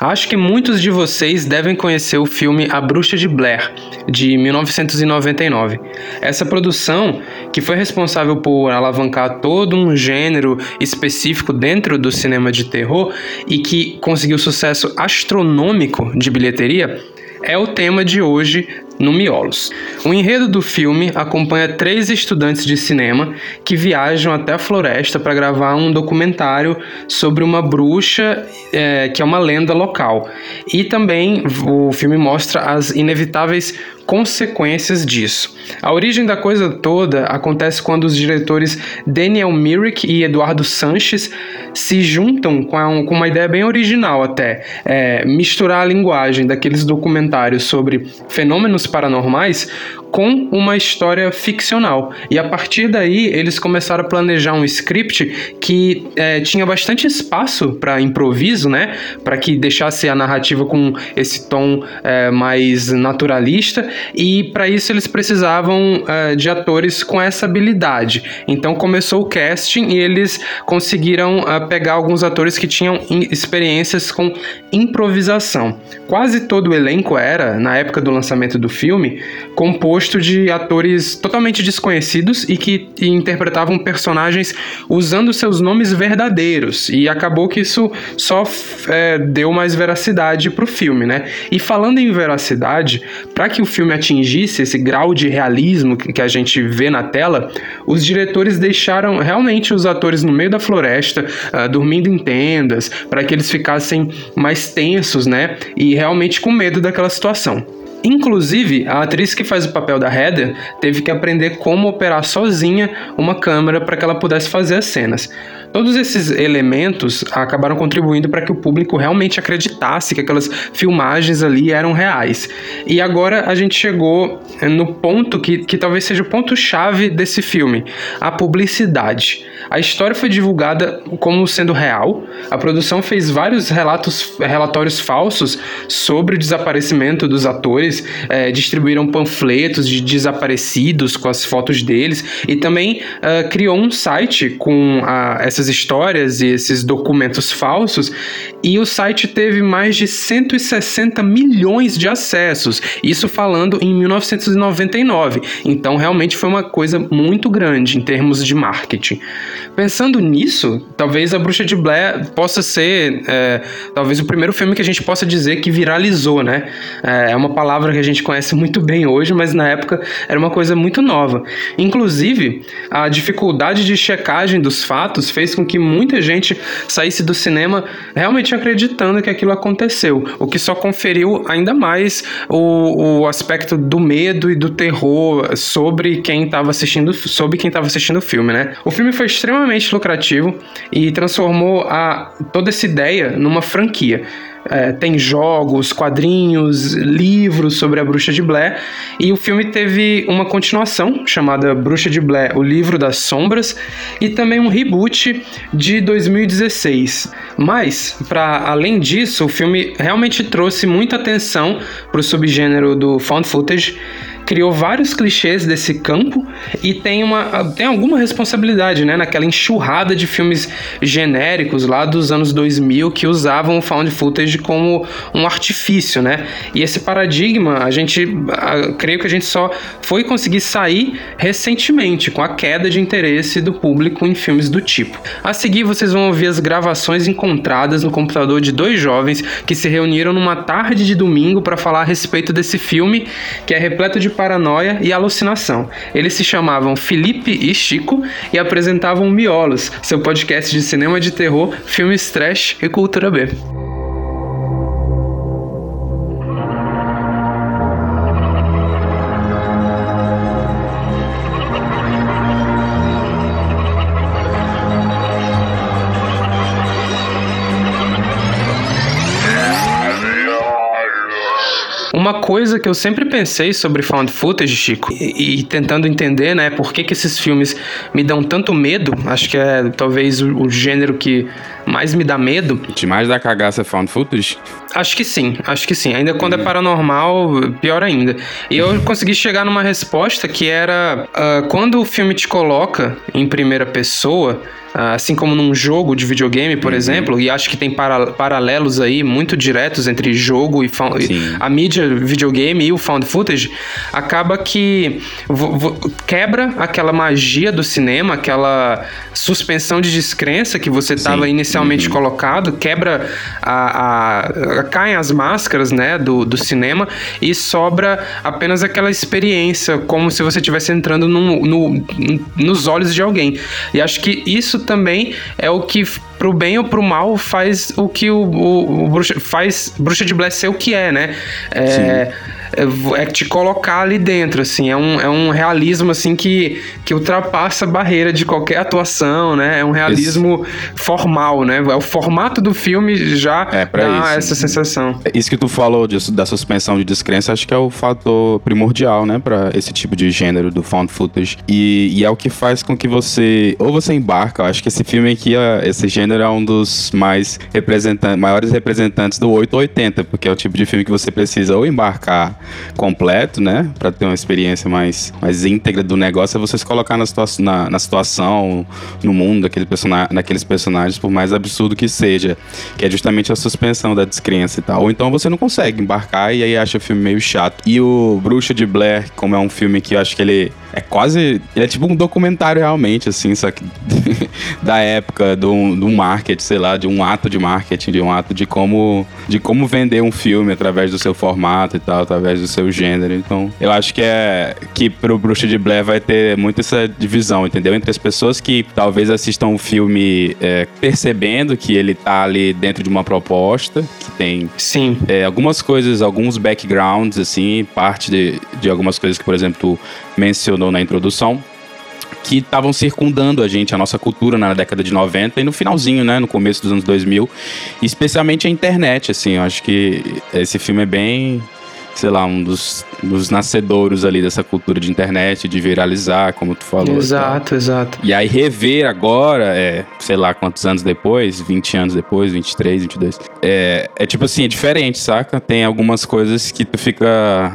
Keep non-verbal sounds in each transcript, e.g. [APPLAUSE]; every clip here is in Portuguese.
Acho que muitos de vocês devem conhecer o filme A Bruxa de Blair, de 1999. Essa produção, que foi responsável por alavancar todo um gênero específico dentro do cinema de terror e que conseguiu sucesso astronômico de bilheteria, é o tema de hoje no Miolos. O enredo do filme acompanha três estudantes de cinema que viajam até a floresta para gravar um documentário sobre uma bruxa é, que é uma lenda local. E também o filme mostra as inevitáveis consequências disso. A origem da coisa toda acontece quando os diretores Daniel Myrick e Eduardo Sanches se juntam com, uma ideia bem original até, é, misturar a linguagem daqueles documentários sobre fenômenos paranormais com uma história ficcional. E a partir daí eles começaram a planejar um script que é, tinha bastante espaço para improviso, né? Para que deixasse a narrativa com esse tom é, mais naturalista. E para isso eles precisavam é, de atores com essa habilidade. Então começou o casting e eles conseguiram é, pegar alguns atores que tinham experiências com improvisação. Quase todo o elenco era, na época do lançamento do filme, composto composto de atores totalmente desconhecidos e que interpretavam personagens usando seus nomes verdadeiros. E acabou que isso só é, deu mais veracidade pro filme, né? E falando em veracidade, para que o filme atingisse esse grau de realismo que a gente vê na tela, os diretores deixaram realmente os atores no meio da floresta, uh, dormindo em tendas, para que eles ficassem mais tensos, né? E realmente com medo daquela situação. Inclusive, a atriz que faz o papel da Heather teve que aprender como operar sozinha uma câmera para que ela pudesse fazer as cenas. Todos esses elementos acabaram contribuindo para que o público realmente acreditasse que aquelas filmagens ali eram reais. E agora a gente chegou no ponto que, que talvez seja o ponto-chave desse filme: a publicidade. A história foi divulgada como sendo real, a produção fez vários relatos, relatórios falsos sobre o desaparecimento dos atores, é, distribuíram panfletos de desaparecidos com as fotos deles e também uh, criou um site com a, essa essas histórias e esses documentos falsos, e o site teve mais de 160 milhões de acessos, isso falando em 1999. Então, realmente foi uma coisa muito grande em termos de marketing. Pensando nisso, talvez A Bruxa de Blair possa ser é, talvez o primeiro filme que a gente possa dizer que viralizou, né? É, é uma palavra que a gente conhece muito bem hoje, mas na época era uma coisa muito nova. Inclusive, a dificuldade de checagem dos fatos fez com que muita gente saísse do cinema realmente acreditando que aquilo aconteceu, o que só conferiu ainda mais o, o aspecto do medo e do terror sobre quem estava assistindo, sobre quem estava assistindo o filme, né? O filme foi extremamente lucrativo e transformou a, toda essa ideia numa franquia. É, tem jogos, quadrinhos, livros sobre a Bruxa de Blair, e o filme teve uma continuação chamada Bruxa de Blair, o Livro das Sombras, e também um reboot de 2016. Mas, para além disso, o filme realmente trouxe muita atenção para o subgênero do found footage criou vários clichês desse campo e tem, uma, tem alguma responsabilidade, né, naquela enxurrada de filmes genéricos lá dos anos 2000 que usavam o found footage como um artifício, né? E esse paradigma, a gente, a, creio que a gente só foi conseguir sair recentemente com a queda de interesse do público em filmes do tipo. A seguir, vocês vão ouvir as gravações encontradas no computador de dois jovens que se reuniram numa tarde de domingo para falar a respeito desse filme que é repleto de paranoia e alucinação. Eles se chamavam Felipe e Chico e apresentavam Miolos, seu podcast de cinema de terror, filmes trash e cultura B. coisa que eu sempre pensei sobre found footage, Chico, e, e, tentando entender, né, por que, que esses filmes me dão tanto medo, acho que é talvez o, o gênero que mais me dá medo. Demais da cagaça found footage? Acho que sim, acho que sim. Ainda quando é paranormal, pior ainda. E eu consegui chegar numa resposta que era uh, quando o filme te coloca em primeira pessoa ah, assim como num jogo de videogame, por uhum. exemplo, e acho que tem para, paralelos aí muito diretos entre jogo e found, a mídia videogame e o found footage, acaba que quebra aquela magia do cinema, aquela suspensão de descrença que você estava inicialmente uhum. colocado, quebra a, a, a, caem as máscaras, né, do, do cinema e sobra apenas aquela experiência, como se você estivesse entrando no, no, nos olhos de alguém. E acho que isso também é o que pro bem ou pro mal faz o que o, o, o bruxa, faz bruxa de Blair ser o que é, né? É, é, é te colocar ali dentro, assim, é um, é um realismo, assim, que, que ultrapassa a barreira de qualquer atuação, né, é um realismo isso. formal, né, é o formato do filme já é, dá isso. essa sensação. Isso que tu falou disso, da suspensão de descrença, acho que é o fator primordial, né, para esse tipo de gênero do found footage, e, e, é o que faz com que você, ou você embarca, eu acho que esse filme aqui, esse gênero é um dos mais representantes, maiores representantes do 880, porque é o tipo de filme que você precisa ou embarcar completo, né? Para ter uma experiência mais, mais íntegra do negócio, é você se colocar na, situa na, na situação, no mundo daquele daqueles personagens, por mais absurdo que seja. Que é justamente a suspensão da descrença e tal. Ou então você não consegue embarcar e aí acha o filme meio chato. E o Bruxa de Blair, como é um filme que eu acho que ele é quase. Ele é tipo um documentário realmente, assim, só que [LAUGHS] da época do, do marketing, sei lá, de um ato de marketing, de um ato de como, de como vender um filme através do seu formato e tal, através do seu gênero. Então, eu acho que é que pro Bruxa de Blair vai ter muito essa divisão, entendeu? Entre as pessoas que talvez assistam o filme é, percebendo que ele tá ali dentro de uma proposta, que tem Sim. É, algumas coisas, alguns backgrounds, assim, parte de, de algumas coisas que, por exemplo, mencionou na introdução, que estavam circundando a gente, a nossa cultura na década de 90 e no finalzinho, né, no começo dos anos 2000, especialmente a internet, assim, eu acho que esse filme é bem, sei lá, um dos, dos nascedouros ali dessa cultura de internet, de viralizar, como tu falou. Exato, exato. E aí rever agora, é, sei lá quantos anos depois, 20 anos depois, 23, 22, é, é tipo assim, é diferente, saca? Tem algumas coisas que tu fica,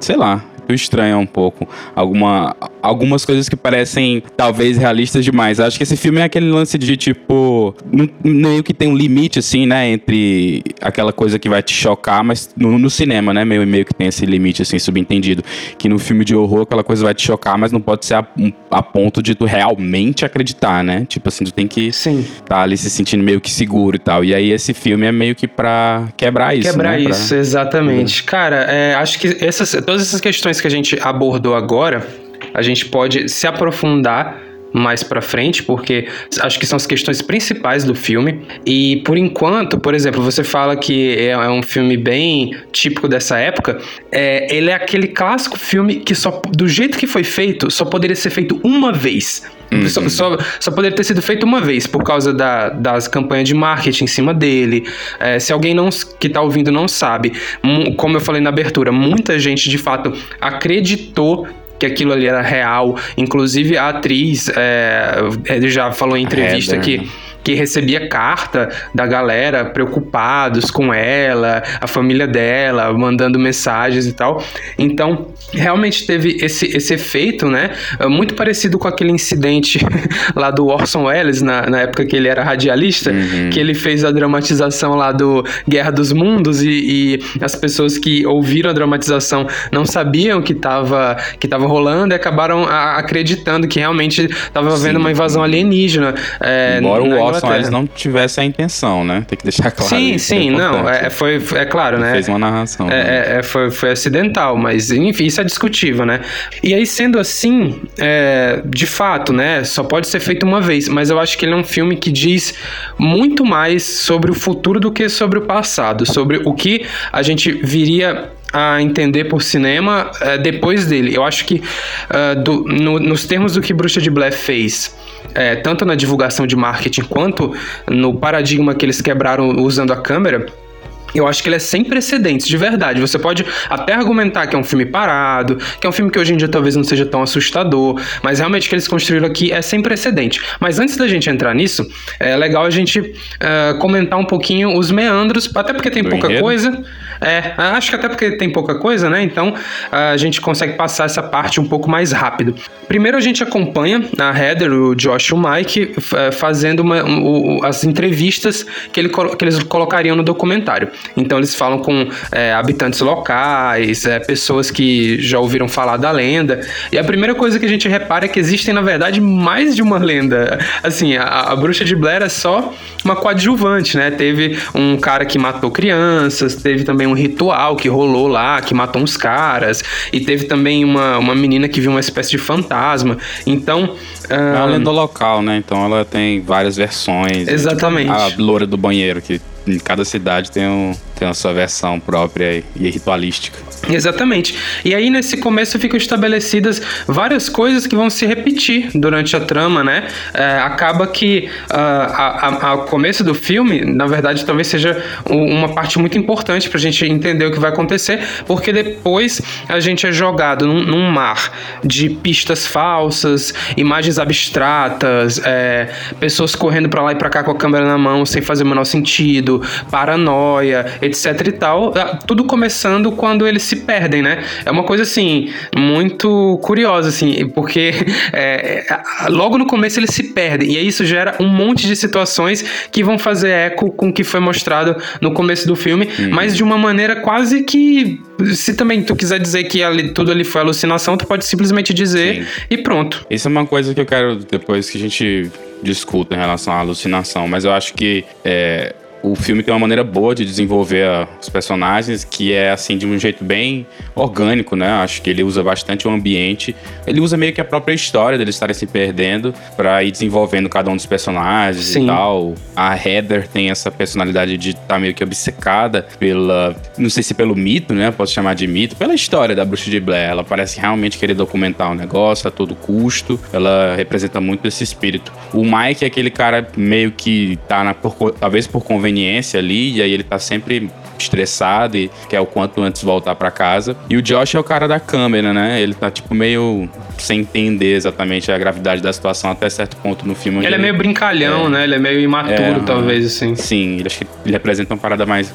sei lá, estranha um pouco alguma, algumas coisas que parecem talvez realistas demais. Acho que esse filme é aquele lance de tipo. Meio que tem um limite, assim, né? Entre aquela coisa que vai te chocar, mas no, no cinema, né? Meio, meio que tem esse limite, assim, subentendido. Que no filme de horror aquela coisa vai te chocar, mas não pode ser a, a ponto de tu realmente acreditar, né? Tipo assim, tu tem que Sim. tá ali se sentindo meio que seguro e tal. E aí esse filme é meio que pra quebrar isso. Quebrar né? isso, pra... exatamente. Cara, é, acho que essas, todas essas questões questões que a gente abordou agora, a gente pode se aprofundar mais para frente, porque acho que são as questões principais do filme. E por enquanto, por exemplo, você fala que é, é um filme bem típico dessa época. É, ele é aquele clássico filme que só do jeito que foi feito, só poderia ser feito uma vez. Uhum. Só, só, só, poderia ter sido feito uma vez por causa da, das campanhas de marketing em cima dele. É, se alguém não, que está ouvindo não sabe, como eu falei na abertura, muita gente de fato acreditou que aquilo ali era real. Inclusive a atriz é, já falou em entrevista que que recebia carta da galera preocupados com ela, a família dela, mandando mensagens e tal. Então, realmente teve esse, esse efeito, né? Muito parecido com aquele incidente [LAUGHS] lá do Orson Welles, na, na época que ele era radialista, uhum. que ele fez a dramatização lá do Guerra dos Mundos e, e as pessoas que ouviram a dramatização não sabiam que estava que tava rolando e acabaram a, acreditando que realmente estava havendo uma invasão alienígena. É, Embora o Inglaterra. eles não tivessem a intenção, né? Tem que deixar claro. Sim, sim, é não, é, foi, é claro, né? Fez uma narração. É, né? é, é, foi, foi acidental, mas enfim, isso é discutível, né? E aí, sendo assim, é, de fato, né? Só pode ser feito uma vez, mas eu acho que ele é um filme que diz muito mais sobre o futuro do que sobre o passado, sobre o que a gente viria a entender por cinema uh, depois dele. Eu acho que, uh, do, no, nos termos do que Bruxa de Blair fez, é, tanto na divulgação de marketing quanto no paradigma que eles quebraram usando a câmera, eu acho que ele é sem precedentes, de verdade. Você pode até argumentar que é um filme parado, que é um filme que hoje em dia talvez não seja tão assustador, mas realmente o que eles construíram aqui é sem precedente. Mas antes da gente entrar nisso, é legal a gente uh, comentar um pouquinho os meandros, até porque tem Do pouca enredo. coisa. É, acho que até porque tem pouca coisa, né? Então a gente consegue passar essa parte um pouco mais rápido. Primeiro a gente acompanha a Heather, o Josh e o Mike fazendo uma, um, as entrevistas que, ele, que eles colocariam no documentário. Então eles falam com é, habitantes locais, é, pessoas que já ouviram falar da lenda. E a primeira coisa que a gente repara é que existem, na verdade, mais de uma lenda. Assim, a, a bruxa de Blair é só uma coadjuvante, né? Teve um cara que matou crianças, teve também um ritual que rolou lá, que matou uns caras, e teve também uma, uma menina que viu uma espécie de fantasma. Então. É uma lenda local, né? Então ela tem várias versões. Exatamente. A loura do banheiro, que em cada cidade tem, um, tem a sua versão própria e ritualística. Exatamente. E aí, nesse começo, ficam estabelecidas várias coisas que vão se repetir durante a trama, né? É, acaba que uh, a, a, começo do filme, na verdade, talvez seja uma parte muito importante pra gente entender o que vai acontecer, porque depois a gente é jogado num, num mar de pistas falsas, imagens abstratas, é, pessoas correndo para lá e pra cá com a câmera na mão sem fazer o menor sentido, paranoia, etc e tal. Ah, tudo começando quando ele se perdem, né? É uma coisa assim, muito curiosa, assim, porque [LAUGHS] é, logo no começo eles se perdem, e aí isso gera um monte de situações que vão fazer eco com o que foi mostrado no começo do filme, uhum. mas de uma maneira quase que. Se também tu quiser dizer que ali, tudo ali foi alucinação, tu pode simplesmente dizer Sim. e pronto. Isso é uma coisa que eu quero, depois que a gente discuta em relação à alucinação, mas eu acho que é, o filme tem uma maneira boa de desenvolver os personagens, que é assim, de um jeito bem orgânico, né? Acho que ele usa bastante o ambiente. Ele usa meio que a própria história deles estarem se perdendo para ir desenvolvendo cada um dos personagens Sim. e tal. A Heather tem essa personalidade de estar tá meio que obcecada pela. Não sei se pelo mito, né? Posso chamar de mito, pela história da Bruxa de Blair. Ela parece realmente querer documentar o negócio a todo custo. Ela representa muito esse espírito. O Mike é aquele cara meio que tá na, por, talvez por conveniência conveniência ali, e aí ele tá sempre estressado e quer o quanto antes voltar para casa. E o Josh é o cara da câmera, né? Ele tá tipo meio sem entender exatamente a gravidade da situação até certo ponto no filme. Ele, ele é meio brincalhão, é, né? Ele é meio imaturo, é, talvez, assim. Sim, ele, acho que ele representa uma parada mais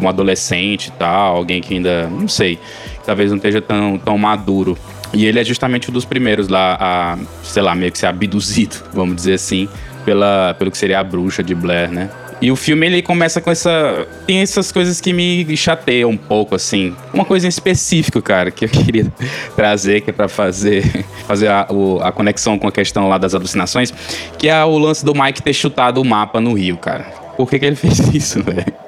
um adolescente e tal, alguém que ainda, não sei, talvez não esteja tão, tão maduro. E ele é justamente um dos primeiros lá a, sei lá, meio que ser abduzido, [LAUGHS] vamos dizer assim, pela, pelo que seria a bruxa de Blair, né? E o filme ele começa com essa. Tem essas coisas que me chateiam um pouco, assim. Uma coisa em específico, cara, que eu [LAUGHS] queria trazer, que é pra fazer, fazer a, o, a conexão com a questão lá das alucinações, que é o lance do Mike ter chutado o mapa no Rio, cara. Por que, que ele [LAUGHS] fez isso, velho?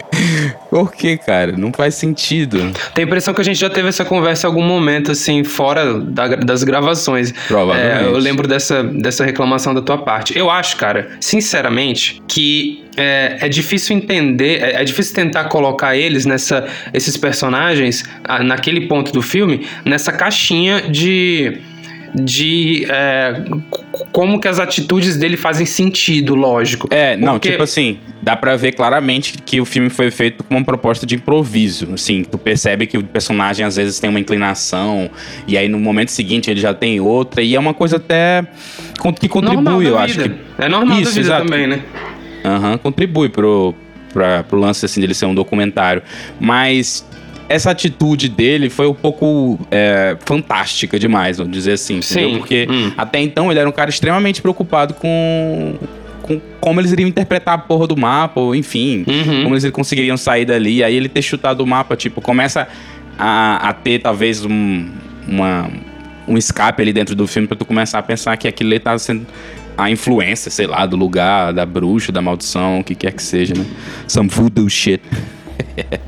Por que, cara? Não faz sentido. Tem a impressão que a gente já teve essa conversa em algum momento, assim, fora da, das gravações. Provavelmente. É, eu lembro dessa, dessa reclamação da tua parte. Eu acho, cara, sinceramente, que é, é difícil entender, é, é, difícil tentar colocar eles nessa, esses personagens, naquele ponto do filme, nessa caixinha de de é, como que as atitudes dele fazem sentido, lógico. É, não, Porque... tipo assim, dá para ver claramente que o filme foi feito com uma proposta de improviso, assim, tu percebe que o personagem às vezes tem uma inclinação e aí no momento seguinte ele já tem outra e é uma coisa até que contribui, eu acho que é normal Isso, da vida exato. também, né? Aham, uhum, contribui pro Pra, pro lance assim dele ser um documentário. Mas essa atitude dele foi um pouco é, fantástica demais, vamos dizer assim, entendeu? Sim. Porque hum. até então ele era um cara extremamente preocupado com com como eles iriam interpretar a porra do mapa, ou enfim, uhum. como eles conseguiriam sair dali. Aí ele ter chutado o mapa, tipo, começa a, a ter talvez um, uma, um escape ali dentro do filme pra tu começar a pensar que aquilo ali tá sendo a influência, sei lá, do lugar, da bruxa, da maldição, o que quer que seja, né? Some voodoo shit.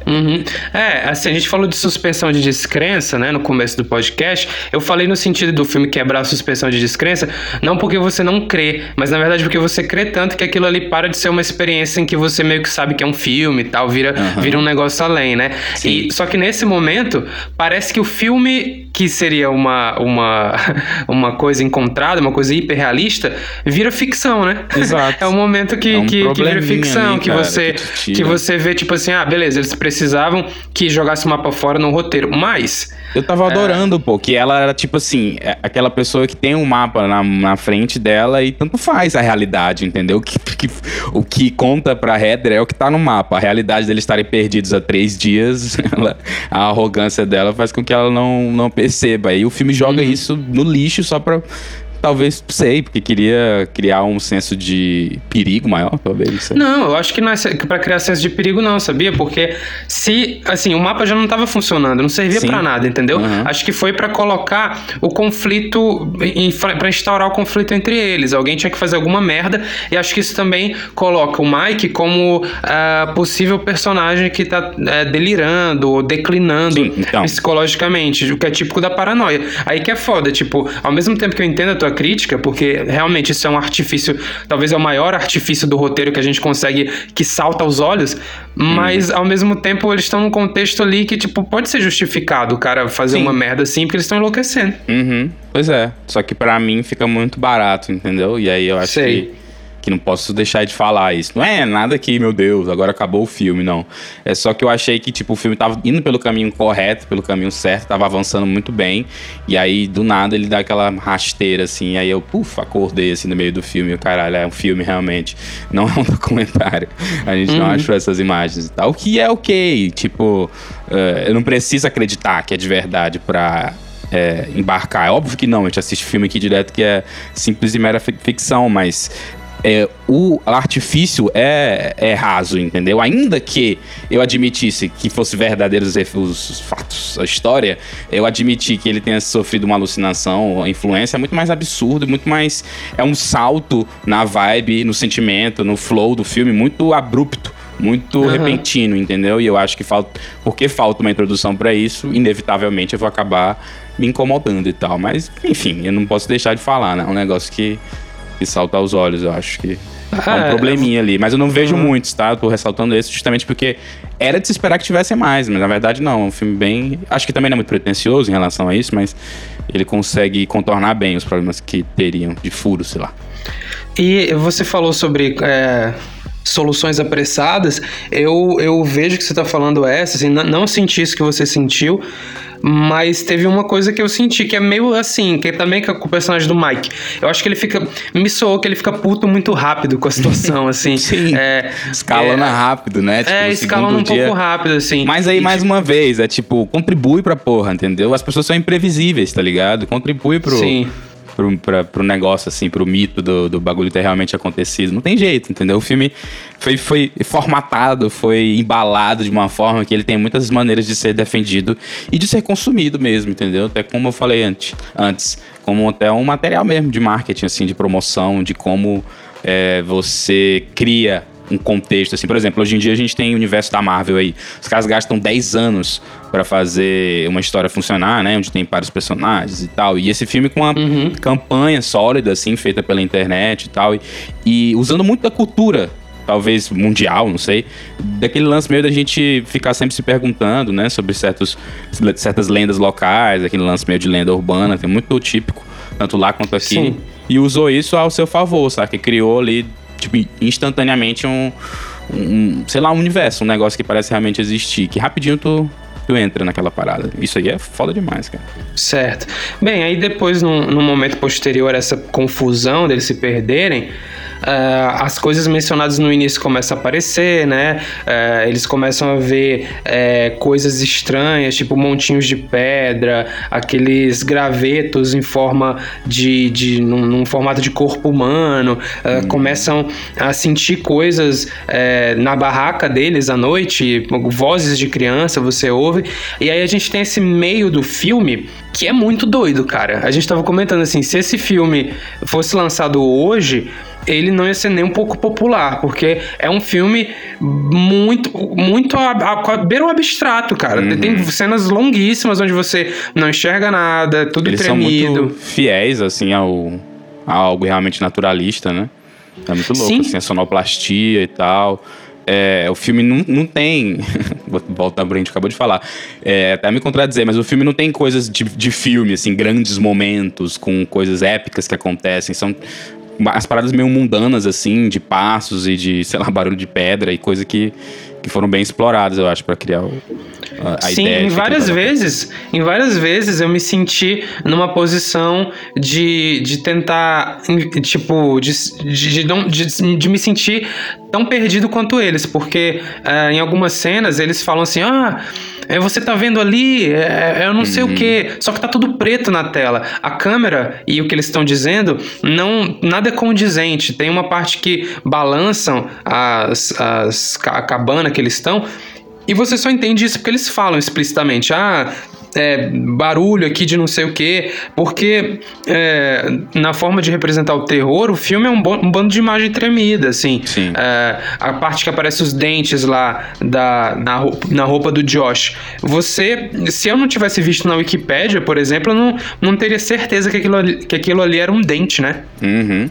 Uhum. É, assim, a gente falou de suspensão de descrença, né, no começo do podcast. Eu falei no sentido do filme quebrar a suspensão de descrença, não porque você não crê, mas na verdade porque você crê tanto que aquilo ali para de ser uma experiência em que você meio que sabe que é um filme e tal, vira, uhum. vira um negócio além, né? Sim. E, só que nesse momento, parece que o filme, que seria uma, uma, [LAUGHS] uma coisa encontrada, uma coisa hiperrealista, vira ficção, né? Exato. [LAUGHS] é um momento que, é um que, que, vira ficção, ali, que, cara, você, que, que você vê, tipo assim, ah, beleza, eles precisavam que jogasse o mapa fora no roteiro. Mas. Eu tava adorando, é... pô, que ela era tipo assim, é aquela pessoa que tem um mapa na, na frente dela e tanto faz a realidade, entendeu? [LAUGHS] Que, que, o que conta pra Heather é o que tá no mapa. A realidade deles estarem perdidos há três dias, [LAUGHS] ela, a arrogância dela faz com que ela não, não perceba. E o filme joga uhum. isso no lixo só pra Talvez, sei, porque queria criar um senso de perigo maior, talvez. Não, não eu acho que não é para criar senso de perigo, não, sabia? Porque se, assim, o mapa já não estava funcionando, não servia para nada, entendeu? Uhum. Acho que foi para colocar o conflito, para instaurar o conflito entre eles. Alguém tinha que fazer alguma merda, e acho que isso também coloca o Mike como uh, possível personagem que tá uh, delirando ou declinando Sim, então. psicologicamente, o que é típico da paranoia. Aí que é foda, tipo, ao mesmo tempo que eu entendo a tua crítica, porque realmente isso é um artifício, talvez é o maior artifício do roteiro que a gente consegue, que salta aos olhos, mas uhum. ao mesmo tempo eles estão num contexto ali que, tipo, pode ser justificado o cara fazer Sim. uma merda assim, porque eles estão enlouquecendo. Uhum. Pois é, só que para mim fica muito barato, entendeu? E aí eu acho Sei. que que não posso deixar de falar isso. Não é nada que, meu Deus, agora acabou o filme, não. É só que eu achei que, tipo, o filme tava indo pelo caminho correto, pelo caminho certo, tava avançando muito bem. E aí, do nada, ele dá aquela rasteira, assim. Aí eu, puf, acordei, assim, no meio do filme. Caralho, é um filme realmente. Não é um [LAUGHS] documentário. A gente uhum. não achou essas imagens e tal. O que é ok. Tipo, uh, eu não preciso acreditar que é de verdade pra. É, embarcar. É óbvio que não, a gente assiste filme aqui direto que é simples e mera ficção, mas é, o artifício é, é raso, entendeu? Ainda que eu admitisse que fosse verdadeiros os fatos, a história, eu admiti que ele tenha sofrido uma alucinação, a influência é muito mais absurdo, muito mais. É um salto na vibe, no sentimento, no flow do filme, muito abrupto muito uhum. repentino, entendeu? E eu acho que falta, porque falta uma introdução para isso, inevitavelmente eu vou acabar me incomodando e tal. Mas, enfim, eu não posso deixar de falar, né? É um negócio que que salta aos olhos. Eu acho que é um é, probleminha ali. Mas eu não vejo uhum. muitos, tá? Tô ressaltando esse justamente porque era de se esperar que tivesse mais, mas na verdade não. É um filme bem. Acho que também não é muito pretencioso em relação a isso, mas ele consegue contornar bem os problemas que teriam de furo, sei lá. E você falou sobre. É soluções apressadas, eu, eu vejo que você está falando essa, assim, não, não senti isso que você sentiu, mas teve uma coisa que eu senti que é meio assim, que é também com o personagem do Mike. Eu acho que ele fica. Me soou que ele fica puto muito rápido com a situação, [LAUGHS] assim. Sim. É, escalando é, rápido, né? Tipo, é, escalando um dia... pouco rápido, assim. Mas aí, e, mais tipo... uma vez, é tipo, contribui pra porra, entendeu? As pessoas são imprevisíveis, tá ligado? Contribui pro. Sim pro, pra, pro negócio, assim, pro mito do, do bagulho ter realmente acontecido. Não tem jeito, entendeu? O filme foi, foi formatado, foi embalado de uma forma que ele tem muitas maneiras de ser defendido e de ser consumido mesmo, entendeu? Até como eu falei antes, antes como até um material mesmo de marketing, assim, de promoção, de como é, você cria um contexto, assim. Por exemplo, hoje em dia a gente tem o universo da Marvel aí. Os caras gastam 10 anos para fazer uma história funcionar, né? Onde tem vários personagens e tal. E esse filme com uma uhum. campanha sólida, assim, feita pela internet e tal. E, e usando muito da cultura talvez mundial, não sei, daquele lance meio da gente ficar sempre se perguntando, né, sobre certos, certas lendas locais, aquele lance meio de lenda urbana, é muito típico, tanto lá quanto aqui. Sim. E usou isso ao seu favor, sabe? Que criou ali tipo, instantaneamente um, um, sei lá, um universo, um negócio que parece realmente existir, que rapidinho tu, tu entra naquela parada. Isso aí é foda demais, cara. Certo. Bem, aí depois, num, num momento posterior a essa confusão deles se perderem, uh, as coisas mencionadas no início começam a aparecer, né? Uh, eles começam a ver uh, coisas estranhas, tipo montinhos de pedra, aqueles gravetos em forma de. de num, num formato de corpo humano, hum. começam a sentir coisas na barraca deles à noite, vozes de criança você ouve, e aí a gente tem esse meio do filme que é muito doido, cara. A gente tava comentando assim, se esse filme fosse lançado hoje, ele não ia ser nem um pouco popular, porque é um filme muito, muito a, a, beira o abstrato, cara. Uhum. Tem cenas longuíssimas onde você não enxerga nada, tudo Eles tremido. São muito fiéis, assim, ao, a algo realmente naturalista, né? É muito louco, Sim. assim, a sonoplastia e tal. É, o filme não, não tem. Volta a gente acabou de falar. É, até me contradizer, mas o filme não tem coisas de, de filme, assim, grandes momentos com coisas épicas que acontecem. São as paradas meio mundanas, assim, de passos e de, sei lá, barulho de pedra e coisa que, que foram bem exploradas, eu acho, para criar o, a, Sim, ideia. Sim, em várias vezes, em várias vezes eu me senti numa posição de, de tentar, tipo, de, de, de, de me sentir tão perdido quanto eles, porque uh, em algumas cenas eles falam assim, ah é, você tá vendo ali, é, é eu não uhum. sei o uhum. que, só que tá tudo preto na tela. A câmera e o que eles estão dizendo, não nada é condizente. Tem uma parte que balançam as, as, a cabana que eles estão, e você só entende isso porque eles falam explicitamente. Ah, é, barulho aqui de não sei o que, porque é, na forma de representar o terror, o filme é um, um bando de imagem tremida, assim. É, a parte que aparece os dentes lá da, na, roupa, na roupa do Josh. Você, se eu não tivesse visto na Wikipédia, por exemplo, eu não, não teria certeza que aquilo, ali, que aquilo ali era um dente, né? Uhum.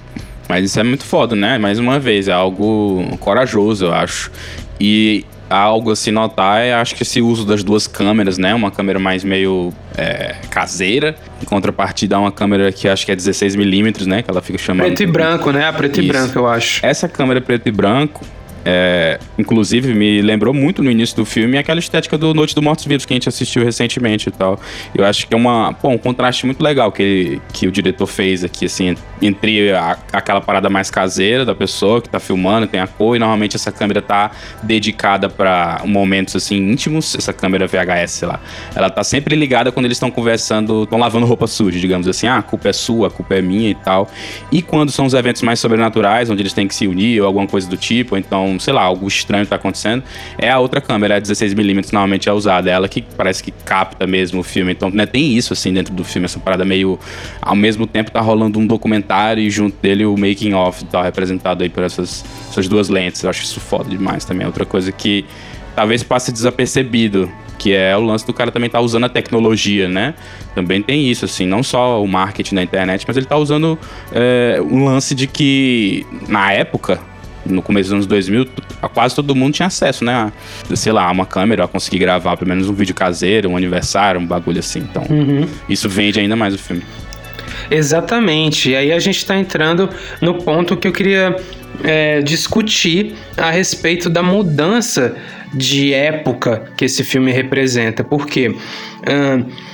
Mas isso é muito foda, né? Mais uma vez, é algo corajoso, eu acho. E algo a se notar é acho que esse uso das duas câmeras, né? Uma câmera mais meio é, caseira, em contrapartida a uma câmera que acho que é 16mm, né? Que ela fica chamando. Preto e branco, né? A preto Isso. e branco, eu acho. Essa câmera preto e branco, é, inclusive, me lembrou muito no início do filme aquela estética do Noite dos Mortos Vivos que a gente assistiu recentemente e tal. Eu acho que é uma, pô, um contraste muito legal que, que o diretor fez aqui, assim, entre a, aquela parada mais caseira da pessoa que tá filmando, tem a cor, e normalmente essa câmera tá dedicada para momentos, assim, íntimos, essa câmera VHS, sei lá. Ela tá sempre ligada quando eles estão conversando, estão lavando roupa suja, digamos assim, ah, a culpa é sua, a culpa é minha e tal. E quando são os eventos mais sobrenaturais, onde eles têm que se unir ou alguma coisa do tipo, ou sei lá, algo estranho tá acontecendo, é a outra câmera, a 16mm normalmente é usada, é ela que parece que capta mesmo o filme. Então, né, tem isso assim dentro do filme, essa parada meio ao mesmo tempo tá rolando um documentário e junto dele o making of tá representado aí por essas, essas duas lentes. Eu acho isso foda demais também. Outra coisa que talvez passe desapercebido, que é o lance do cara também tá usando a tecnologia, né? Também tem isso, assim, não só o marketing da internet, mas ele tá usando é, um lance de que, na época, no começo dos anos 2000, quase todo mundo tinha acesso, né? A, sei lá, uma câmera, a conseguir gravar pelo menos um vídeo caseiro, um aniversário, um bagulho assim. Então, uhum. isso vende ainda mais o filme. Exatamente. E aí a gente está entrando no ponto que eu queria é, discutir a respeito da mudança de época que esse filme representa. Porque. Uh,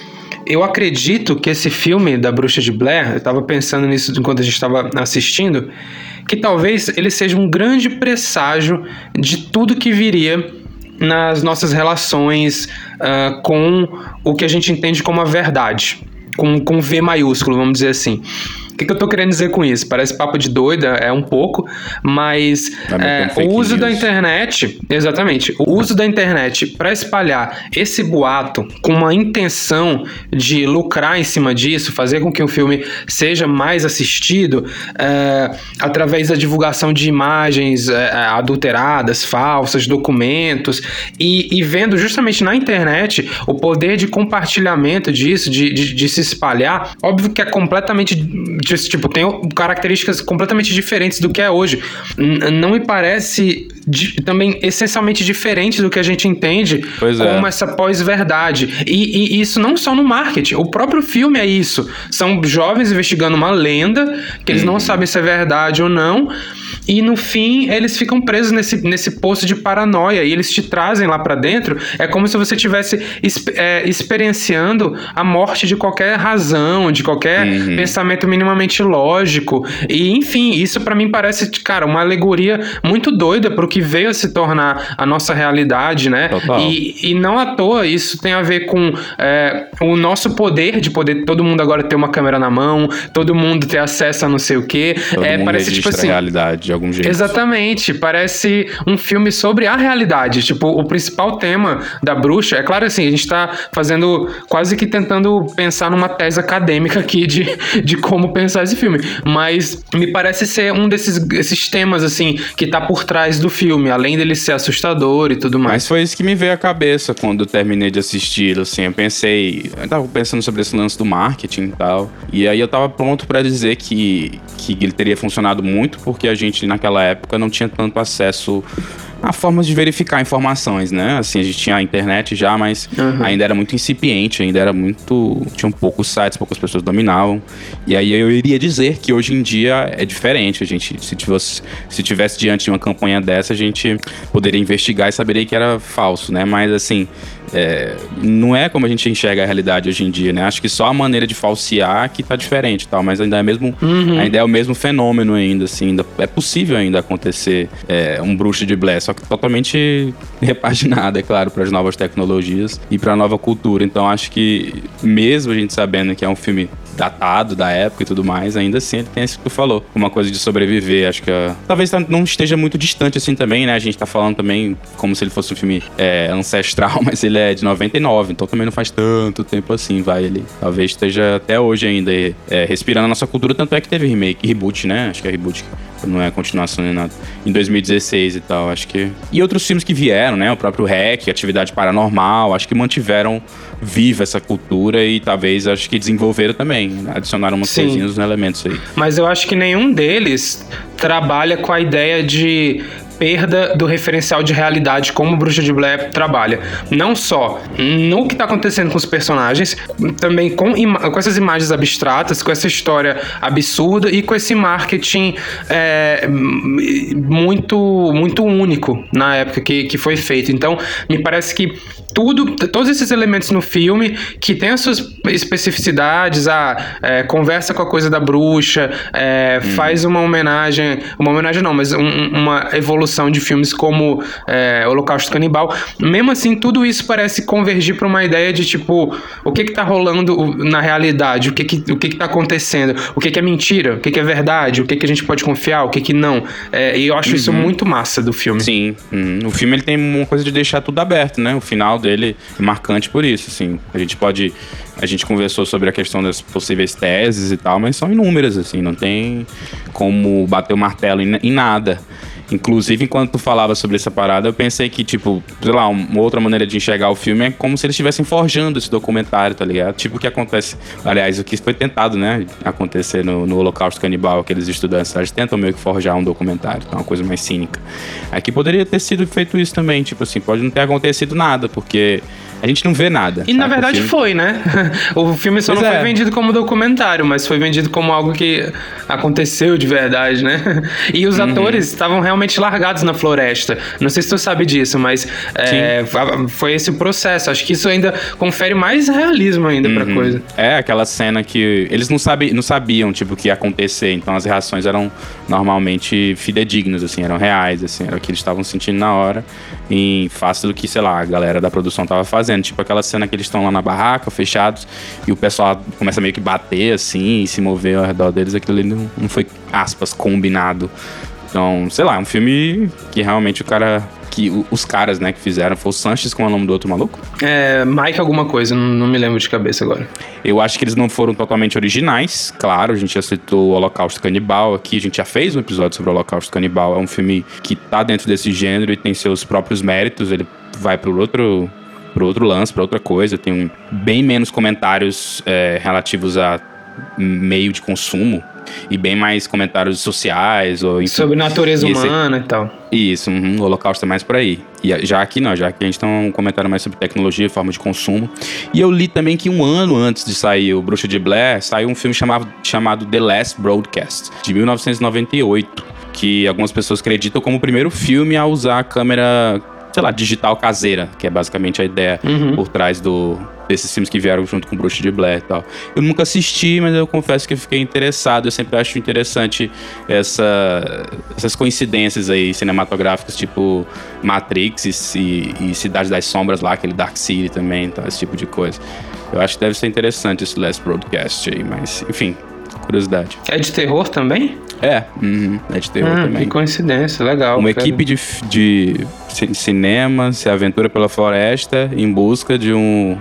eu acredito que esse filme da Bruxa de Blair, eu estava pensando nisso enquanto a gente estava assistindo, que talvez ele seja um grande presságio de tudo que viria nas nossas relações uh, com o que a gente entende como a verdade, com, com V maiúsculo, vamos dizer assim. O que, que eu tô querendo dizer com isso? Parece papo de doida, é um pouco, mas é, o uso news. da internet, exatamente, o uso da internet para espalhar esse boato com uma intenção de lucrar em cima disso, fazer com que o filme seja mais assistido é, através da divulgação de imagens é, adulteradas, falsas, documentos e, e, vendo justamente na internet o poder de compartilhamento disso, de, de, de se espalhar. Óbvio que é completamente tipo, tem características completamente diferentes do que é hoje. Não me parece também essencialmente diferente do que a gente entende pois como é. essa pós-verdade. E, e, isso não só no marketing, o próprio filme é isso. São jovens investigando uma lenda, que eles uhum. não sabem se é verdade ou não, e no fim eles ficam presos nesse, nesse poço de paranoia e eles te trazem lá para dentro. É como se você estivesse é, experienciando a morte de qualquer razão, de qualquer uhum. pensamento minimamente lógico. E enfim, isso para mim parece, cara, uma alegoria muito doida pro que veio a se tornar a nossa realidade, né? E, e não à toa isso tem a ver com é, o nosso poder de poder todo mundo agora ter uma câmera na mão, todo mundo ter acesso a não sei o quê. Todo é, mundo parece tipo assim. Realidade algum jeito. Exatamente, parece um filme sobre a realidade. Tipo, o principal tema da bruxa, é claro assim, a gente tá fazendo quase que tentando pensar numa tese acadêmica aqui de, de como pensar esse filme, mas me parece ser um desses esses temas assim que tá por trás do filme, além dele ser assustador e tudo mais. Mas foi isso que me veio à cabeça quando terminei de assistir, assim, eu pensei, eu tava pensando sobre esse lance do marketing e tal, e aí eu tava pronto para dizer que, que ele teria funcionado muito porque a gente naquela época não tinha tanto acesso a formas de verificar informações, né? Assim, a gente tinha a internet já, mas uhum. ainda era muito incipiente, ainda era muito. Tinham poucos sites, poucas pessoas dominavam. E aí eu iria dizer que hoje em dia é diferente. A gente, se tivesse, se tivesse diante de uma campanha dessa, a gente poderia investigar e saberia que era falso, né? Mas assim. É, não é como a gente enxerga a realidade hoje em dia, né? Acho que só a maneira de falsear que tá diferente tal, mas ainda é mesmo, uhum. ainda é o mesmo fenômeno ainda, assim, ainda é possível ainda acontecer é, um bruxo de Blair, só que totalmente [LAUGHS] repaginado, é claro, para as novas tecnologias e para a nova cultura. Então acho que mesmo a gente sabendo que é um filme datado da época e tudo mais, ainda assim ele tem isso que tu falou, uma coisa de sobreviver. Acho que uh, talvez tá, não esteja muito distante assim também, né? A gente tá falando também como se ele fosse um filme é, ancestral, [LAUGHS] mas ele é de 99, então também não faz tanto tempo assim, vai ele. Talvez esteja até hoje ainda é, respirando a nossa cultura, tanto é que teve remake, reboot, né? Acho que é reboot não é continuação nem nada. Em 2016 e tal, acho que. E outros filmes que vieram, né? O próprio REC, Atividade Paranormal, acho que mantiveram viva essa cultura e talvez acho que desenvolveram também. Adicionaram umas Sim. coisinhas nos elementos aí. Mas eu acho que nenhum deles trabalha com a ideia de perda do referencial de realidade como Bruxa de Blair trabalha. Não só no que está acontecendo com os personagens, também com, com essas imagens abstratas, com essa história absurda e com esse marketing é, muito, muito único na época que, que foi feito. Então, me parece que tudo, todos esses elementos no filme que tem as suas especificidades, a é, conversa com a coisa da bruxa, é, hum. faz uma homenagem, uma homenagem não, mas um, uma evolução de filmes como é, Holocausto Canibal. Mesmo assim, tudo isso parece convergir para uma ideia de tipo, o que que tá rolando na realidade, o que que, o que, que tá acontecendo, o que que é mentira, o que que é verdade, o que que a gente pode confiar, o que que não. É, e eu acho uhum. isso muito massa do filme. Sim, uhum. o filme ele tem uma coisa de deixar tudo aberto, né? O final dele é marcante por isso, assim. A gente pode a gente conversou sobre a questão das possíveis teses e tal, mas são inúmeras, assim, não tem como bater o martelo em, em nada. Inclusive, enquanto tu falava sobre essa parada, eu pensei que, tipo, sei lá, uma outra maneira de enxergar o filme é como se eles estivessem forjando esse documentário, tá ligado? Tipo o que acontece. Aliás, o que foi tentado, né? Acontecer no, no Holocausto Canibal, aqueles estudantes, eles tentam meio que forjar um documentário, é uma coisa mais cínica. Aqui poderia ter sido feito isso também, tipo assim, pode não ter acontecido nada, porque a gente não vê nada. E sabe? na verdade foi, né? [LAUGHS] o filme só pois não é. foi vendido como documentário, mas foi vendido como algo que aconteceu de verdade, né? [LAUGHS] E os uhum. atores estavam realmente largados na floresta. Não sei se tu sabe disso, mas é, foi esse processo. Acho que isso ainda confere mais realismo ainda uhum. pra coisa. É, aquela cena que eles não, sabe, não sabiam, tipo, o que ia acontecer, então as reações eram normalmente fidedignas, assim, eram reais, assim, era o que eles estavam sentindo na hora, em face do que, sei lá, a galera da produção tava fazendo fazendo. Tipo aquela cena que eles estão lá na barraca, fechados, e o pessoal começa meio que bater assim e se mover ao redor deles. Aquilo ali não, não foi, aspas, combinado. Então, sei lá, é um filme que realmente o cara que os caras, né, que fizeram, foi o Sanches com o nome do outro maluco? É, Mike alguma coisa, não, não, me lembro de cabeça agora. Eu acho que eles não foram totalmente originais, claro, a gente já citou o Holocausto Canibal aqui, a gente já fez um episódio sobre o Holocausto Canibal, é um filme que tá dentro desse gênero e tem seus próprios méritos, ele vai pro outro para outro lance, para outra coisa. Tem um, bem menos comentários é, relativos a meio de consumo e bem mais comentários sociais ou enfim, sobre natureza esse, humana e tal. Isso, uhum, o Holocausto é mais por aí. E já aqui não, já aqui a gente tem um comentário mais sobre tecnologia, forma de consumo. E eu li também que um ano antes de sair o Bruxo de Blair, saiu um filme chamado, chamado The Last Broadcast, de 1998, que algumas pessoas acreditam como o primeiro filme a usar a câmera sei lá, digital caseira, que é basicamente a ideia uhum. por trás do, desses filmes que vieram junto com o Bruxo de Blair e tal. Eu nunca assisti, mas eu confesso que eu fiquei interessado. Eu sempre acho interessante essa, essas coincidências aí cinematográficas, tipo Matrix e, e Cidade das Sombras lá, aquele Dark City também, então, esse tipo de coisa. Eu acho que deve ser interessante esse Last Broadcast aí, mas enfim, curiosidade. É de terror também? É, uhum, é de terror Ah, também. que coincidência, legal. Uma equipe de, de ci- cinema se aventura pela floresta em busca de um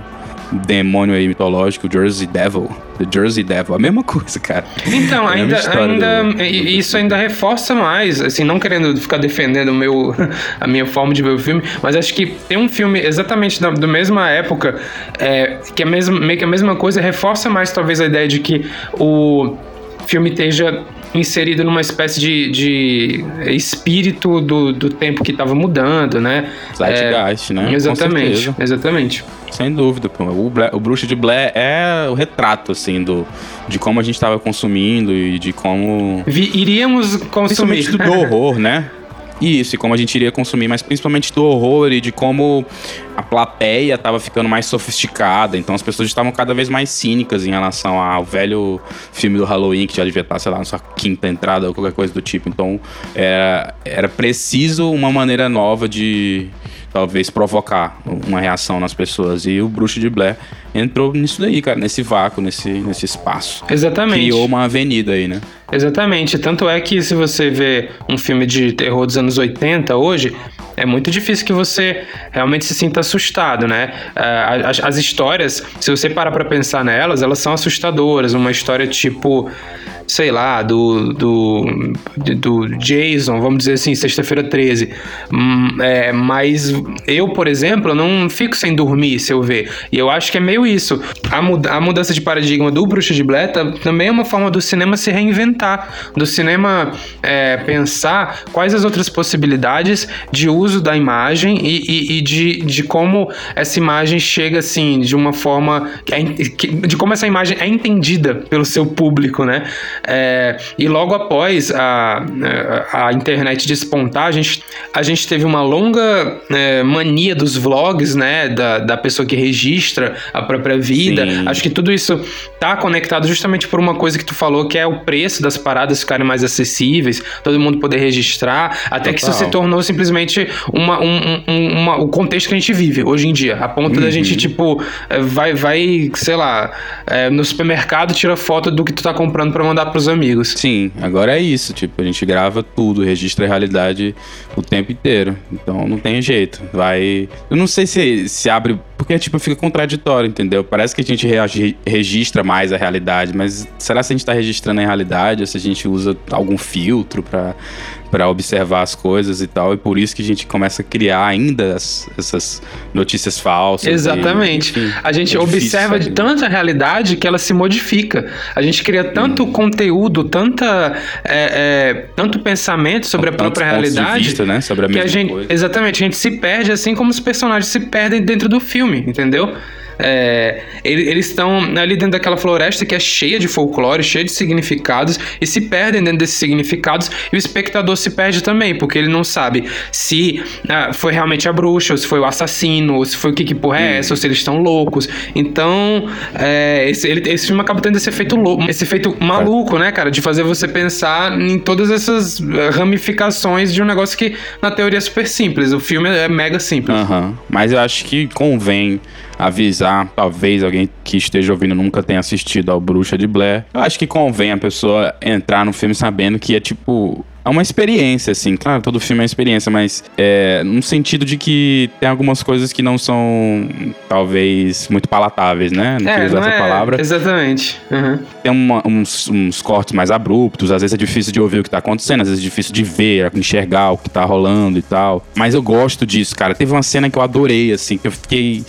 demônio aí mitológico, Jersey Devil. The Jersey Devil, a mesma [LAUGHS] coisa, cara. Então, É ainda, ainda do- e- do- isso ainda reforça mais, assim, não querendo ficar defendendo meu, [LAUGHS] a minha forma de ver o filme, mas acho que tem um filme exatamente da, da mesma época, é, que é mesmo, meio que a mesma coisa, reforça mais talvez a ideia de que o filme esteja inserido numa espécie de, de espírito do, do tempo que estava mudando, né? Zeitgeist, né? Com Exatamente, exatamente. Sem dúvida, pô. O, o Bruxo de Blair é o retrato, assim, do, de como a gente tava consumindo e de como. Vi- iríamos consumir. Principalmente do horror, né? [LAUGHS] Isso, e como a gente iria consumir, mas principalmente do horror e de como a plateia tava ficando mais sofisticada. Então as pessoas estavam cada vez mais cínicas em relação ao velho filme do Halloween, que já devia estar, sei lá, na sua quinta entrada ou qualquer coisa do tipo. Então era, era preciso uma maneira nova de talvez provocar uma reação nas pessoas. E o Bruxo de Blair entrou nisso daí, cara, nesse vácuo, nesse, nesse espaço. Exatamente. Criou uma avenida aí, né? Exatamente. Tanto é que se você vê um filme de terror dos anos 80 hoje, é muito difícil que você realmente se sinta assustado, né? Ah, As, as histórias, se você parar pra pensar nelas, elas são assustadoras. Uma história tipo, sei lá, do, do, do Jason, vamos dizer assim, sexta-feira 13. Hum, é, mas eu, por exemplo, não fico sem dormir se eu ver. E eu acho que é meio isso. A, muda- a mudança de paradigma do Bruxa de Blair ta- também é uma forma do cinema se reinventar. Do cinema é, pensar quais as outras possibilidades de uso da imagem e, e- e de, de como essa imagem chega assim, de uma forma. é de como essa imagem é entendida pelo seu público, né? É, e logo após a, a, a internet despontar, a gente, a gente teve uma longa é, mania dos vlogs, né? Da, da pessoa que registra a própria vida. Sim. Acho que tudo isso tá conectado justamente por uma coisa que tu falou, que é o preço das paradas ficarem mais acessíveis, todo mundo poder registrar, até que isso Total. se tornou simplesmente uma, um, um- uma- o contexto que a gente vive hoje em dia. A ponto da Uhum. gente, tipo, é, vai, vai sei lá, é, no supermercado tira foto do que tu tá comprando pra mandar pros amigos. Sim, agora é isso. Tipo, a gente grava tudo, registra a realidade o tempo inteiro. Então não tem jeito. Vai. Eu não sei se, se abre. Porque, tipo, fica contraditório, entendeu? Parece que a gente registra mais a realidade, mas será se a gente tá registrando a realidade ou se a gente usa algum filtro pra, pra observar as coisas e tal? E por isso que a gente começa a criar ainda as- essas notícias falsas. e, Exatamente. enfim, a gente é observa de saber. tanta realidade que ela se modifica. A gente cria tanto Hum. conteúdo, tanta, é, é, tanto pensamento sobre a Tantos própria realidade. vista, né? Sobre a mesma a gente, coisa. exatamente, a gente se perde assim como os personagens se perdem dentro do filme, entendeu? É, ele- eles estão ali dentro daquela floresta que é cheia de folclore, cheia de significados e se perdem dentro desses significados e o espectador se perde também, porque ele não sabe se ah, foi realmente a bruxa, ou se foi o assassino, ou se foi o que, que porra é essa, ou se eles estão loucos. Então, é, esse, ele- esse filme acaba tendo esse efeito louco, esse efeito maluco, né, cara, de fazer você pensar em todas essas eh, ramificações de um negócio que na teoria é super simples. O filme é mega simples. Aham. Mas eu acho que convém avisar, talvez alguém que esteja ouvindo nunca tenha assistido ao Bruxa de Blair. Eu acho que convém a pessoa entrar no filme sabendo que é tipo. É uma experiência, assim. Claro, todo filme é uma experiência, mas é no sentido de que tem algumas coisas que não são, talvez, muito palatáveis, né? Não queria usar essa é- palavra. Exatamente. Uhum. Tem uma- uns, uns cortes mais abruptos, às vezes é difícil de ouvir o que tá acontecendo, às vezes é difícil de ver, enxergar o que tá rolando e tal. Mas eu gosto disso, cara. Teve uma cena que eu adorei, assim, que eu fiquei.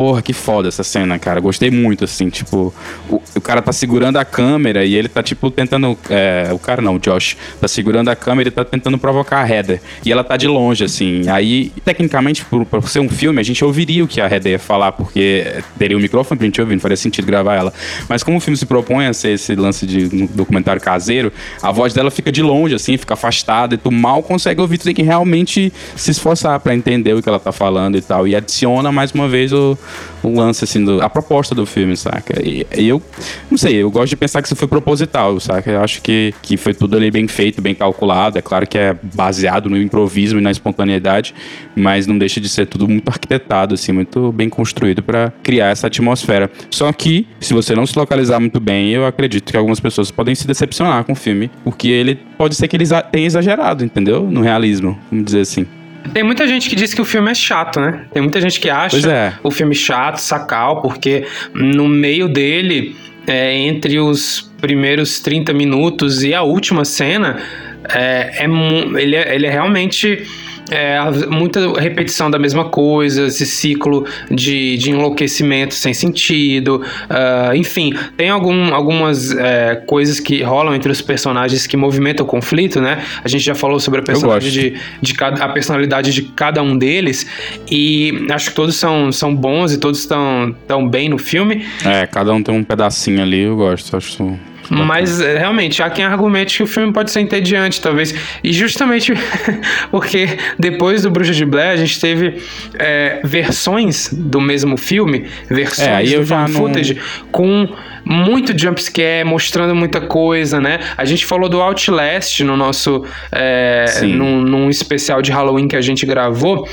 Porra, que foda essa cena, cara. Gostei muito, assim, tipo, o, o cara tá segurando a câmera e ele tá, tipo, tentando. é, o cara não, o Josh, tá segurando a câmera e tá tentando provocar a Heather. E ela tá de longe, assim. Aí, tecnicamente, por, por ser um filme, a gente ouviria o que a Heather ia falar, porque teria o microfone pra gente ouvir, não faria sentido gravar ela. Mas como o filme se propõe a ser esse lance de um documentário caseiro, a voz dela fica de longe, assim, fica afastada, e tu mal consegue ouvir, tu tem que realmente se esforçar pra entender o que ela tá falando e tal. E adiciona mais uma vez o, o lance, assim, do, a proposta do filme, saca? E, e, eu, não sei, eu gosto de pensar que isso foi proposital, saca? Eu acho que, que foi tudo ali bem feito, bem calculado. É claro que é baseado no improviso e na espontaneidade, mas não deixa de ser tudo muito arquitetado, assim, muito bem construído para criar essa atmosfera. Só que, se você não se localizar muito bem, eu acredito que algumas pessoas podem se decepcionar com o filme, porque ele pode ser que ele tenha exagerado, entendeu? No realismo, vamos dizer assim. Tem muita gente que diz que o filme é chato, né? Tem muita gente que acha é. o filme chato, sacal, porque no meio dele, é, entre os primeiros 30 minutos e a última cena, é, é ele, é, ele é realmente é, muita repetição da mesma coisa, esse ciclo de, de enlouquecimento sem sentido, uh, enfim, tem algum, algumas é, coisas que rolam entre os personagens que movimentam o conflito, né? A gente já falou sobre a personalidade, de, de cada, a personalidade de cada um deles e acho que todos são, são bons e todos estão tão bem no filme. É, cada um tem um pedacinho ali, eu gosto, acho mas é, realmente, há quem argumente que o filme pode ser entediante, talvez. E justamente [LAUGHS] porque depois do Bruxa de Blair, a gente teve é, versões do mesmo filme, versões é, do fan footage, com muito jumpscare, mostrando muita coisa, né? A gente falou do Outlast no nosso. É, num, num especial de Halloween que a gente gravou.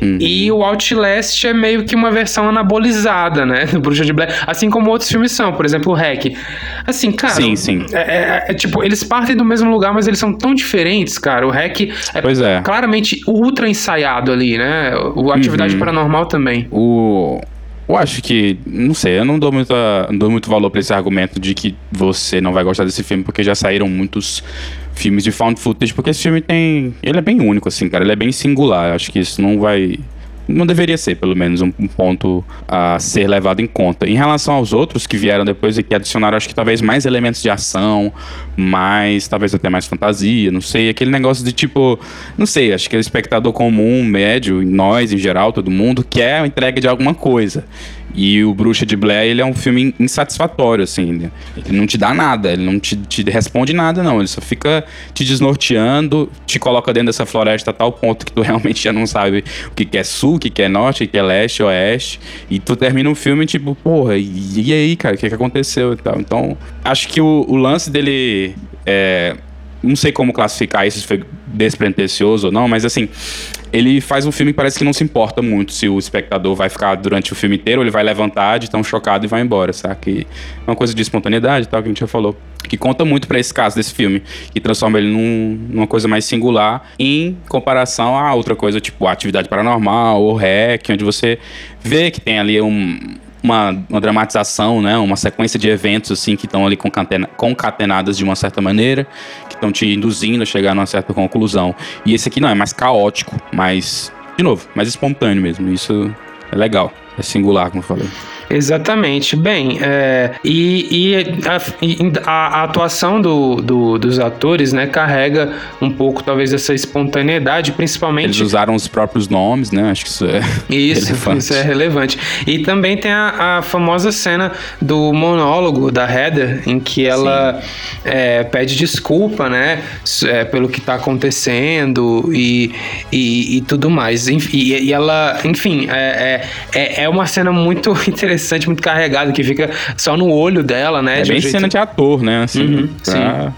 Uhum. E o Outlast é meio que uma versão anabolizada, né? Do Bruxa de Blair. Assim como outros filmes são, por exemplo, o Hack. Assim, cara. Sim, sim. É, é, é, tipo, eles partem do mesmo lugar, mas eles são tão diferentes, cara. O Hack é, é. claramente ultra ensaiado ali, né? O Atividade uhum. Paranormal também. O. Eu acho que, não sei, eu não dou, muita, não dou muito valor para esse argumento de que você não vai gostar desse filme porque já saíram muitos filmes de found footage, porque esse filme tem. Ele é bem único, assim, cara. Ele é bem singular. Acho que isso não vai não deveria ser, pelo menos, um, ponto a ser levado em conta. Em relação aos outros que vieram depois e que adicionaram, acho que talvez mais elementos de ação, mais, talvez até mais fantasia, não sei, aquele negócio de tipo, não sei, acho que o espectador comum, médio, nós em geral, todo mundo, quer a entrega de alguma coisa. E o Bruxa de Blair, ele é um filme insatisfatório, assim. Ele, não te dá nada, ele não te, te, responde nada, não. Ele só fica te desnorteando, te coloca dentro dessa floresta a tal ponto que tu [LAUGHS] realmente já não sabe o que, que é sul, o que, que é norte, o que, que é leste, oeste. E tu termina o filme, tipo, porra, e, e aí, cara, o que, que aconteceu e tal. Então, acho que o, o lance dele é não sei como classificar isso, se foi despretensioso ou não, mas assim, ele faz um filme que parece que não se importa muito se o espectador vai ficar durante o filme inteiro, ele vai levantar de tão chocado e vai embora, sabe? Que é uma coisa de espontaneidade, tal, que a gente já falou. Que conta muito para esse caso desse filme, que transforma ele num, numa coisa mais singular em comparação a outra coisa, tipo Atividade Paranormal ou REC, onde você vê que tem ali um, uma, uma dramatização, né? Uma sequência de eventos assim que estão ali concatena, concatenadas de uma certa maneira, que estão te induzindo a chegar numa certa conclusão. E esse aqui não, é mais caótico, mais, de novo, mais espontâneo mesmo. Isso é legal. É singular, como eu falei. Exatamente. Bem, é, e, e, a, a, atuação do, do, dos atores, né, carrega um pouco, talvez, essa espontaneidade, principalmente... Eles usaram os próprios nomes, né? Acho que isso é [LAUGHS] Isso, relevante. isso é relevante. E também tem a, a famosa cena do monólogo da Heather, em que ela é, pede desculpa, né, é, pelo que está acontecendo e, e, e, tudo mais. E, e ela, enfim, é, é, é uma cena muito [LAUGHS] interessante interessante, muito carregado, que fica só no olho dela, né? É bem um jeito... cena de ator, né? Assim, uhum, pra... Sim.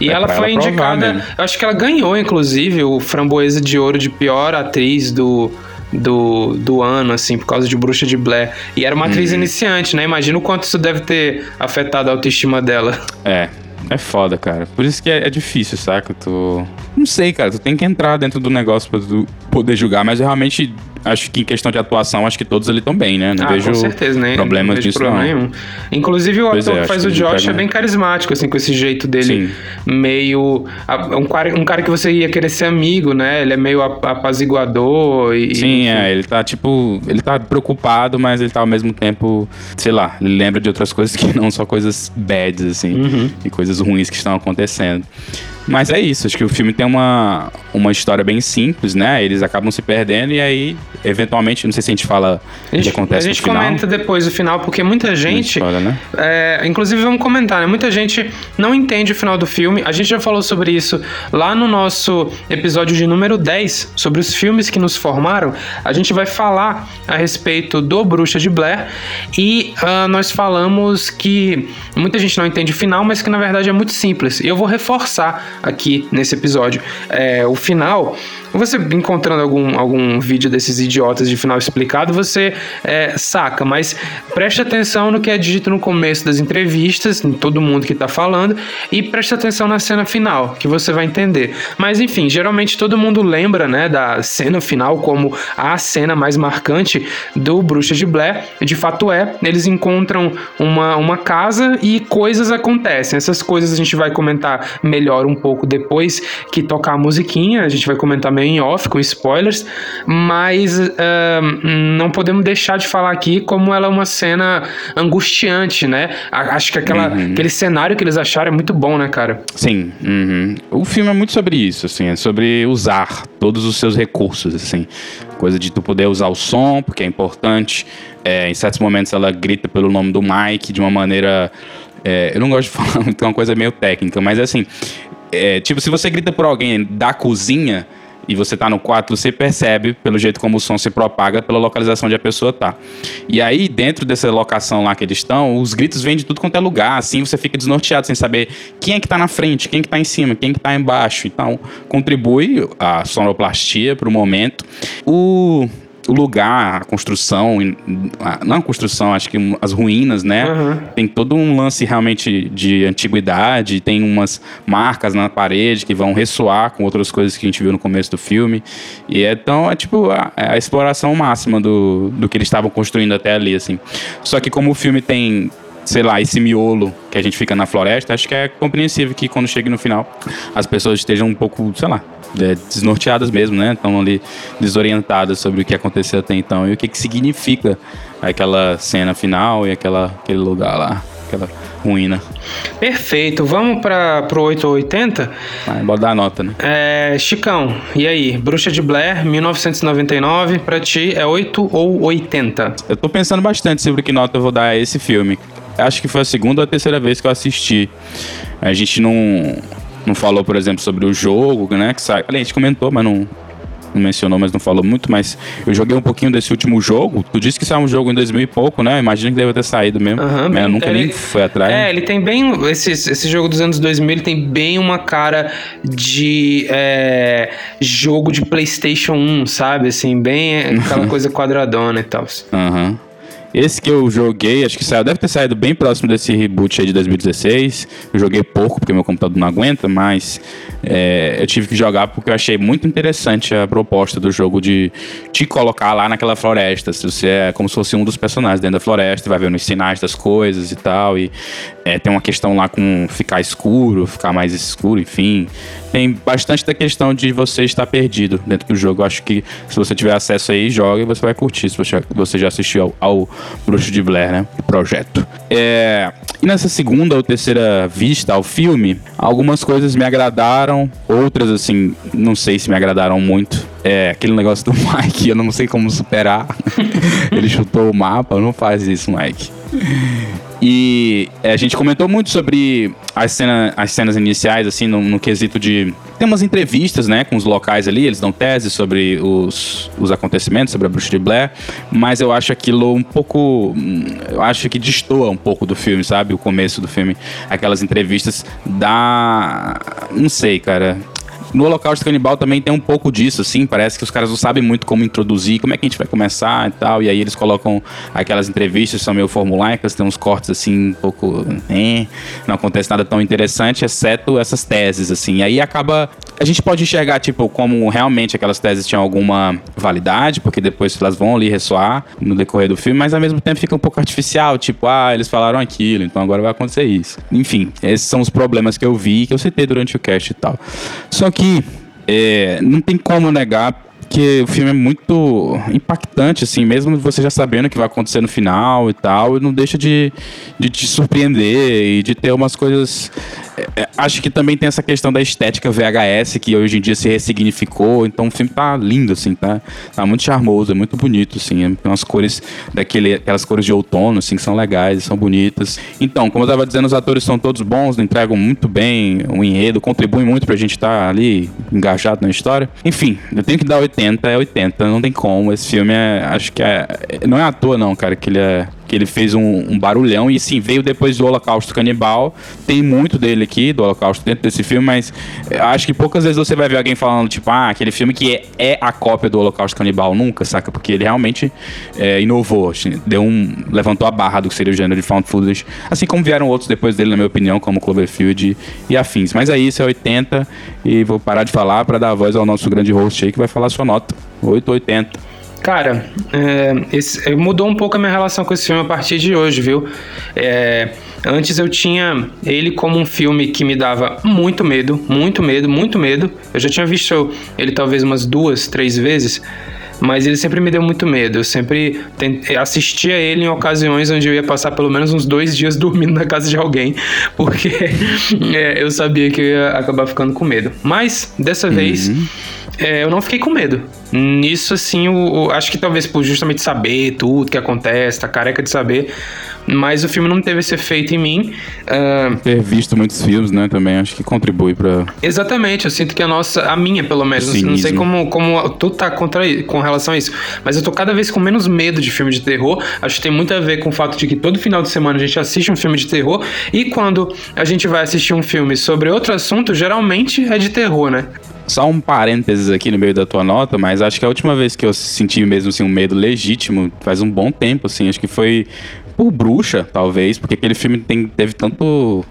E é ela foi ela indicada, eu acho que ela ganhou, inclusive, o Framboesa de Ouro de pior atriz do, do, do ano, assim, por causa de Bruxa de Blair. E era uma atriz uhum. iniciante, né? Imagina o quanto isso deve ter afetado a autoestima dela. É, é foda, cara. Por isso que é, é, difícil, saca? Tu. Não sei, cara. Tu tem que entrar dentro do negócio pra tu poder julgar, mas eu realmente acho que em questão de atuação, acho que todos ali estão bem, né? Não ah, vejo com certeza, né? problemas não disso, problema não. Nenhum. Inclusive, o pois ator é, que faz o Josh é bem carismático, assim, com esse jeito dele Sim. meio... Um cara, um cara que você ia querer ser amigo, né? Ele é meio apaziguador e... Sim, é. Ele tá, tipo... Ele tá preocupado, mas ele tá ao mesmo tempo... Sei lá, ele lembra de outras [LAUGHS] coisas que não só coisas bads, assim. Uhum. E coisas ruins que estão acontecendo. Mas é isso, acho que o filme tem uma, uma história bem simples, né? Eles acabam se perdendo e aí, eventualmente, não sei se a gente fala a gente, o que acontece A gente no final. comenta depois do final, porque muita gente. Spoiler, né? é, inclusive, vamos comentar, né? Muita gente não entende o final do filme. A gente já falou sobre isso lá no nosso episódio de número 10, sobre os filmes que nos formaram. A gente vai falar a respeito do Bruxa de Blair e ah, nós falamos que muita gente não entende o final, mas que na verdade é muito simples. E eu vou reforçar aqui nesse episódio. É, o final, você encontrando algum, algum vídeo desses idiotas de final explicado, você é, saca, mas preste atenção no que é dito no começo das entrevistas, em todo mundo que tá falando, e preste atenção na cena final, que você vai entender. Mas enfim, geralmente todo mundo lembra, né, da cena final como a cena mais marcante do Bruxa de Blair. De fato é, eles encontram uma, uma casa e coisas acontecem. Essas coisas a gente vai comentar melhor um pouco depois que tocar a musiquinha, a gente vai comentar meio em off, com spoilers, mas ah, não podemos deixar de falar aqui como ela é uma cena angustiante, né? Acho que aquela, aquele cenário que eles acharam é muito bom, né, cara? Sim, uhum. o filme é muito sobre isso, assim, é sobre usar todos os seus recursos, assim, coisa de tu poder usar o som, porque é importante. É, em certos momentos ela grita pelo nome do Mike de uma maneira, é, eu não gosto de [LAUGHS] falar muito, é uma coisa meio técnica, mas assim, é, tipo se você grita por alguém da cozinha e você tá no quarto, você percebe pelo jeito como o som se propaga pela localização onde a pessoa tá. E aí, dentro dessa locação lá que eles estão, os gritos vêm de tudo quanto é lugar, assim você fica desnorteado sem saber quem é que tá na frente, quem é que tá em cima, quem é que tá embaixo. Então, contribui a sonoplastia pro momento. O o lugar, a construção, a- não a construção, acho que as ruínas, né? Aham. Tem todo um lance realmente de antiguidade, tem umas marcas na parede que vão ressoar com outras coisas que a gente viu no começo do filme. E então é tipo a, é a exploração máxima do, do que eles estavam construindo até ali, assim. Só que como o filme tem, sei lá, esse miolo que a gente fica na floresta, acho que é compreensível que quando chegue no final as pessoas estejam um pouco, sei lá, é, desnorteadas mesmo, né? Estão ali desorientadas sobre o que aconteceu até então e o que, que significa aquela cena final e aquela, aquele lugar lá, aquela ruína. Perfeito, vamos para pro 8 ou 80? Mas bora dar a nota, né? É, Chicão, e aí? Bruxa de Blair, 1999, pra ti é 8 ou 80? Eu tô pensando bastante sobre que nota eu vou dar a esse filme. Acho que foi a segunda ou a terceira vez que eu assisti. A gente não, não falou, por exemplo, sobre o jogo, né? Que sai... A gente comentou, mas não, não mencionou, mas não falou muito. Mas eu joguei um pouquinho desse último jogo. Tu disse que saiu um jogo em 2000 e pouco, né? Imagino que deve ter saído mesmo. Aham, mas eu nunca ele- nem fui atrás. É, ele tem bem. Esse, esse jogo dos anos 2000 ele tem bem uma cara de é, jogo de PlayStation 1, sabe? Assim, bem [LAUGHS] aquela coisa quadradona e tal. Aham. Esse que eu joguei, acho que saiu, deve ter saído bem próximo desse reboot aí de 2016. Eu joguei pouco, porque meu computador não aguenta, mas é, eu tive que jogar porque eu achei muito interessante a proposta do jogo de te colocar lá naquela floresta. Se você é como se fosse um dos personagens dentro da floresta, vai vendo os sinais das coisas e tal. E é, tem uma questão lá com ficar escuro, ficar mais escuro, enfim. Tem bastante da questão de você estar perdido dentro do jogo. Eu acho que se você tiver acesso aí, joga e você vai curtir. Se você, já assistiu ao, ao Bruxo de Blair, né? Projeto. É, e nessa segunda ou terceira vista ao filme, algumas coisas me agradaram, outras, assim, não sei se me agradaram muito. É, aquele negócio do [LAUGHS] Mike, eu não sei como superar. [LAUGHS] Ele chutou o mapa, não faz isso, Mike. E é, a gente comentou muito sobre as, cena, as cenas iniciais, assim, no, no quesito de. Tem umas entrevistas, né, com os locais ali, eles dão teses sobre os, os acontecimentos, sobre a Bruxa de Blair, mas eu acho aquilo um pouco. hum, Eu acho que destoa um pouco do filme, sabe? O começo do filme. Aquelas entrevistas da. Não sei, cara. No Holocausto Canibal também tem um pouco disso, assim. Parece que os caras não sabem muito como introduzir, como é que a gente vai começar e tal. E aí eles colocam aquelas entrevistas, são meio formulaicas, tem uns cortes assim, um pouco. né, não acontece nada tão interessante, exceto essas teses, assim. E aí acaba. A gente pode enxergar, tipo, como realmente aquelas teses tinham alguma validade, porque depois elas vão ali ressoar no decorrer do filme, mas ao mesmo tempo fica um pouco artificial, tipo, ah, eles falaram aquilo, então agora vai acontecer isso. Enfim, esses são os problemas que eu vi, que eu citei durante o cast e tal. Só que é, não tem como negar que o filme é muito impactante, assim, mesmo você já sabendo o que vai acontecer no final e tal, não deixa de, de te surpreender e de ter umas coisas é, acho que também tem essa questão da estética VHS, que hoje em dia se ressignificou. Então o filme tá lindo, assim, tá, tá muito charmoso, é muito bonito, assim. Tem umas cores daquele, aquelas cores de outono, assim, que são legais, são bonitas. Então, como eu tava dizendo, os atores são todos bons, entregam muito bem o enredo, contribuem muito pra gente estar tá ali engajado na história. Enfim, eu tenho que dar 80, é 80, não tem como. Esse filme é, acho que é, não é à toa não, cara, que ele é que ele fez um, um, barulhão e sim, veio depois do Holocausto Canibal. Tem muito dele aqui, do Holocausto, dentro desse filme, mas acho que poucas vezes você vai ver alguém falando, tipo, ah, aquele filme que é, é a cópia do Holocausto Canibal. Nunca, saca? Porque ele realmente é, inovou, assim, deu um. levantou a barra do que seria o gênero de found footage. Assim como vieram outros depois dele, na minha opinião, como Cloverfield e, afins. Mas é isso, é 80 e vou parar de falar para dar a voz ao nosso grande host aí que vai falar sua nota. 880. Cara, é, esse, mudou um pouco a minha relação com esse filme a partir de hoje, viu? É, antes eu tinha ele como um filme que me dava muito medo, muito medo, muito medo. Eu já tinha visto ele talvez umas duas, três vezes, mas ele sempre me deu muito medo. Eu sempre tentei, assistia ele em ocasiões onde eu ia passar pelo menos uns dois dias [LAUGHS] dormindo na casa de alguém, porque [LAUGHS] é, eu sabia que eu ia acabar ficando com medo. Mas dessa uhum. vez é, eu não fiquei com medo. Nisso, assim, acho que talvez por justamente saber tudo que acontece, tá careca de saber, mas o filme não teve esse efeito em mim. Uh... Ter visto muitos filmes, né, também acho que contribui para. Exatamente, eu sinto que a nossa, a minha pelo menos, Cinismo. não sei como, como tu tá contra, com relação a isso, mas eu tô cada vez com menos medo de filme de terror. Acho que tem muito a ver com o fato de que todo final de semana a gente assiste um filme de terror e quando a gente vai assistir um filme sobre outro assunto, geralmente é de terror, né? Só um parênteses aqui no meio da tua nota, mas acho que a última vez que eu senti mesmo assim, um medo legítimo faz um bom tempo, assim. Acho que foi por Bruxa, talvez, porque aquele filme tem, teve tanto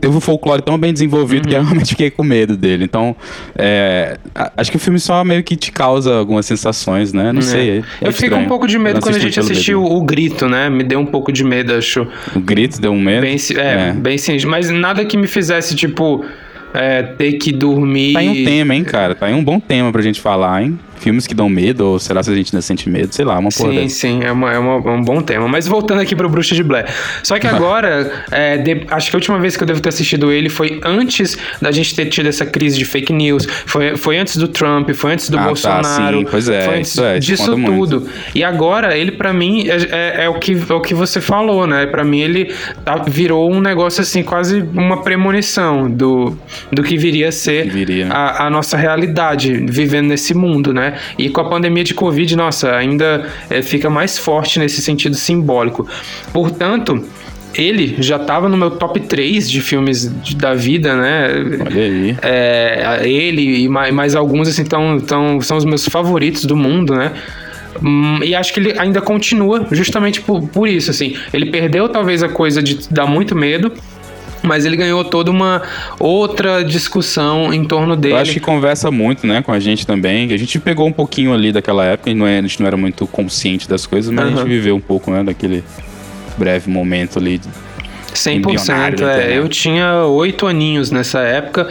teve um folclore tão bem desenvolvido uhum. que eu realmente fiquei com medo dele. Então, é, acho que o filme só meio que te causa algumas sensações, né? Não é. sei. É eu fiquei com um pouco de medo quando a gente assistiu o, o, Grito, né? Me deu um pouco de medo, acho. O Grito deu um medo? Bem, é, é. bem sim. Mas nada que me fizesse, tipo é, ter que dormir. Tá aí um tema, hein, cara? Tá aí um bom tema pra gente falar, hein? Filmes que dão medo, ou será que a gente ainda sente medo? Sei lá, uma porra. Sim, dessa. sim, é, uma, é, uma, é, um bom tema. Mas voltando aqui pro Bruxa de Blair. Só que [LAUGHS] agora, é, de, acho que a última vez que eu devo ter assistido ele foi antes da gente ter tido essa crise de fake news. Foi, foi antes do Trump, foi antes do ah, Bolsonaro. Tá, sim, pois é. Foi antes é, disso tudo. Muito. E agora, ele para mim é, é, é, o que, é o que você falou, né? Para mim, ele tá, virou um negócio assim, quase uma premonição do, do que viria a ser viria, né? a, a nossa realidade vivendo nesse mundo, né? E com a pandemia de Covid, nossa, ainda é, fica mais forte nesse sentido simbólico. Portanto, ele já estava no meu top 3 de filmes da vida, né? Olha aí. É, ele e mais, mais alguns, assim, tão, tão, são os meus favoritos do mundo, né? Hum, e acho que ele ainda continua justamente por, por isso, assim. Ele perdeu talvez a coisa de dar muito medo, mas ele ganhou toda uma outra discussão em torno dele. Eu acho que conversa muito, né, com a gente também. A gente pegou um pouquinho ali daquela época, e não é, a gente não era muito consciente das coisas, mas uhum. a gente viveu um pouco, né, daquele breve momento ali 100%. É, eu tinha oito aninhos nessa época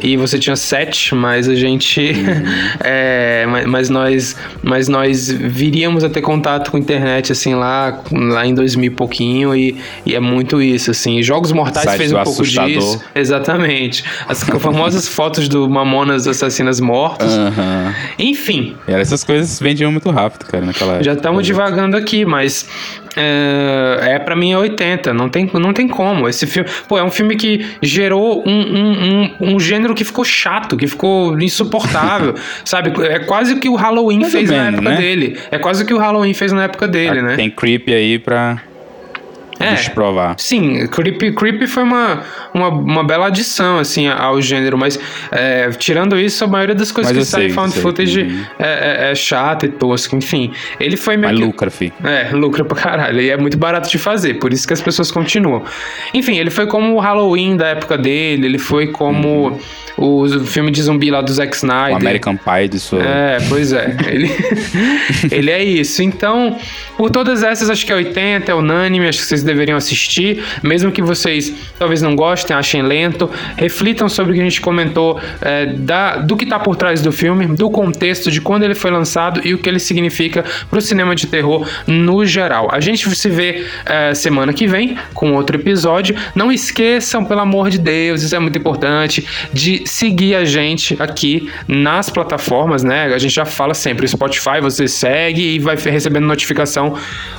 e você tinha sete, mas a gente. Uhum. [LAUGHS] é, mas, nós, mas nós viríamos a ter contato com a internet, assim, lá, lá em 2000 e pouquinho, e, e é muito isso, assim. Jogos Mortais fez um pouco assustador. disso. Exatamente. As [LAUGHS] famosas fotos do Mamonas Assassinas Mortos. Uhum. Enfim. E essas coisas vendiam muito rápido, cara, naquela época. Já estamos divagando aqui, mas é, é para mim é 80, não tem, não tem como. Esse filme, pô, é um filme que gerou um, um, um, um gênero que ficou chato, que ficou insuportável, [LAUGHS] sabe? É quase o que o Halloween Mais fez menos, na época né? dele. É quase o que o Halloween fez na época dele, ah, né? Tem creep aí pra é, Deixa eu provar. Sim, Creepy, Creepy foi uma, uma, uma bela adição, assim, ao gênero, mas é, tirando isso, a maioria das coisas mas que sai found footage uhum. é, é, é chata e tosca, enfim. Ele foi meio Mas que... lucra, fi. É, lucra pra caralho, e é muito barato de fazer, por isso que as pessoas continuam. Enfim, ele foi como o Halloween da época dele, ele foi como... Uhum o filme de zumbi lá do Zack Snyder. O American Pie disso. É, pois é. [LAUGHS] Ele, [LAUGHS] ele é isso. Então, por todas essas, acho que é 80, é unânime, acho que vocês deveriam assistir, mesmo que vocês talvez não gostem, achem lento, reflitam sobre o que a gente comentou é, da, do que está por trás do filme, do contexto de quando ele foi lançado e o que ele significa para o cinema de terror no geral. A gente se vê é, semana que vem com outro episódio. Não esqueçam, pelo amor de Deus, isso é muito importante, de seguir a gente aqui nas plataformas, né? A gente já fala sempre, Spotify você segue e vai recebendo notificação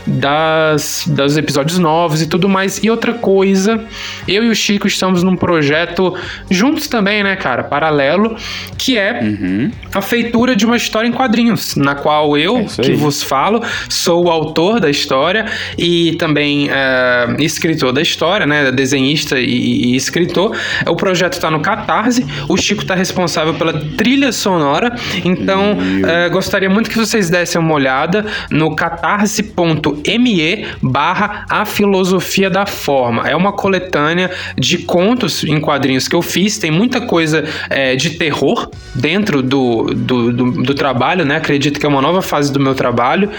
das, dos episódios novos e tudo mais. E outra coisa, eu e o Chico estamos num projeto juntos também, né, cara, paralelo, que é uhum. a feitura de uma história em quadrinhos, na qual eu, é que vos falo, sou o autor da história e também é, escritor da história, né, desenhista e, e escritor. O projeto está no Catarse, o Chico está responsável pela trilha sonora, então é, gostaria muito que vocês dessem uma olhada no catarse.me barra a filosofia da forma. É uma coletânea de contos em quadrinhos que eu fiz, tem muita coisa é, de terror dentro do, do, do, do trabalho, né? Acredito que é uma nova fase do meu trabalho.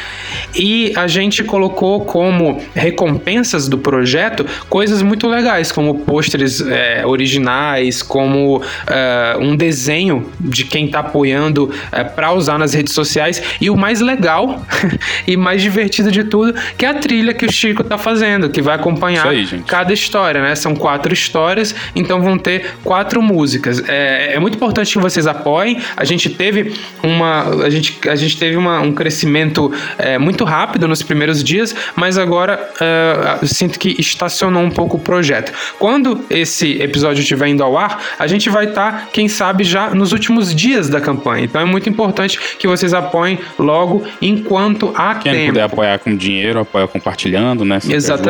E a gente colocou como recompensas do projeto coisas muito legais, como pôsteres é, originais, como é, um desenho de quem está apoiando é, para usar nas redes sociais. E o mais legal [LAUGHS] e mais divertido de tudo, que é a trilha que o Chico está fazendo, que vai acompanhar aí, cada história, né? São quatro histórias, então vão ter quatro músicas. É, é muito importante que vocês apoiem. A gente teve uma, a gente, a gente teve uma, um crescimento é, muito rápido nos primeiros dias, mas agora é, sinto que estacionou um pouco o projeto. Quando esse episódio estiver indo ao ar, a gente vai estar, tá, quem sabe, já nos últimos dias da campanha. Então é muito importante que vocês apoiem logo enquanto há quem tempo. Quem puder apoiar com dinheiro, apoia compartilhando, né? Exatamente,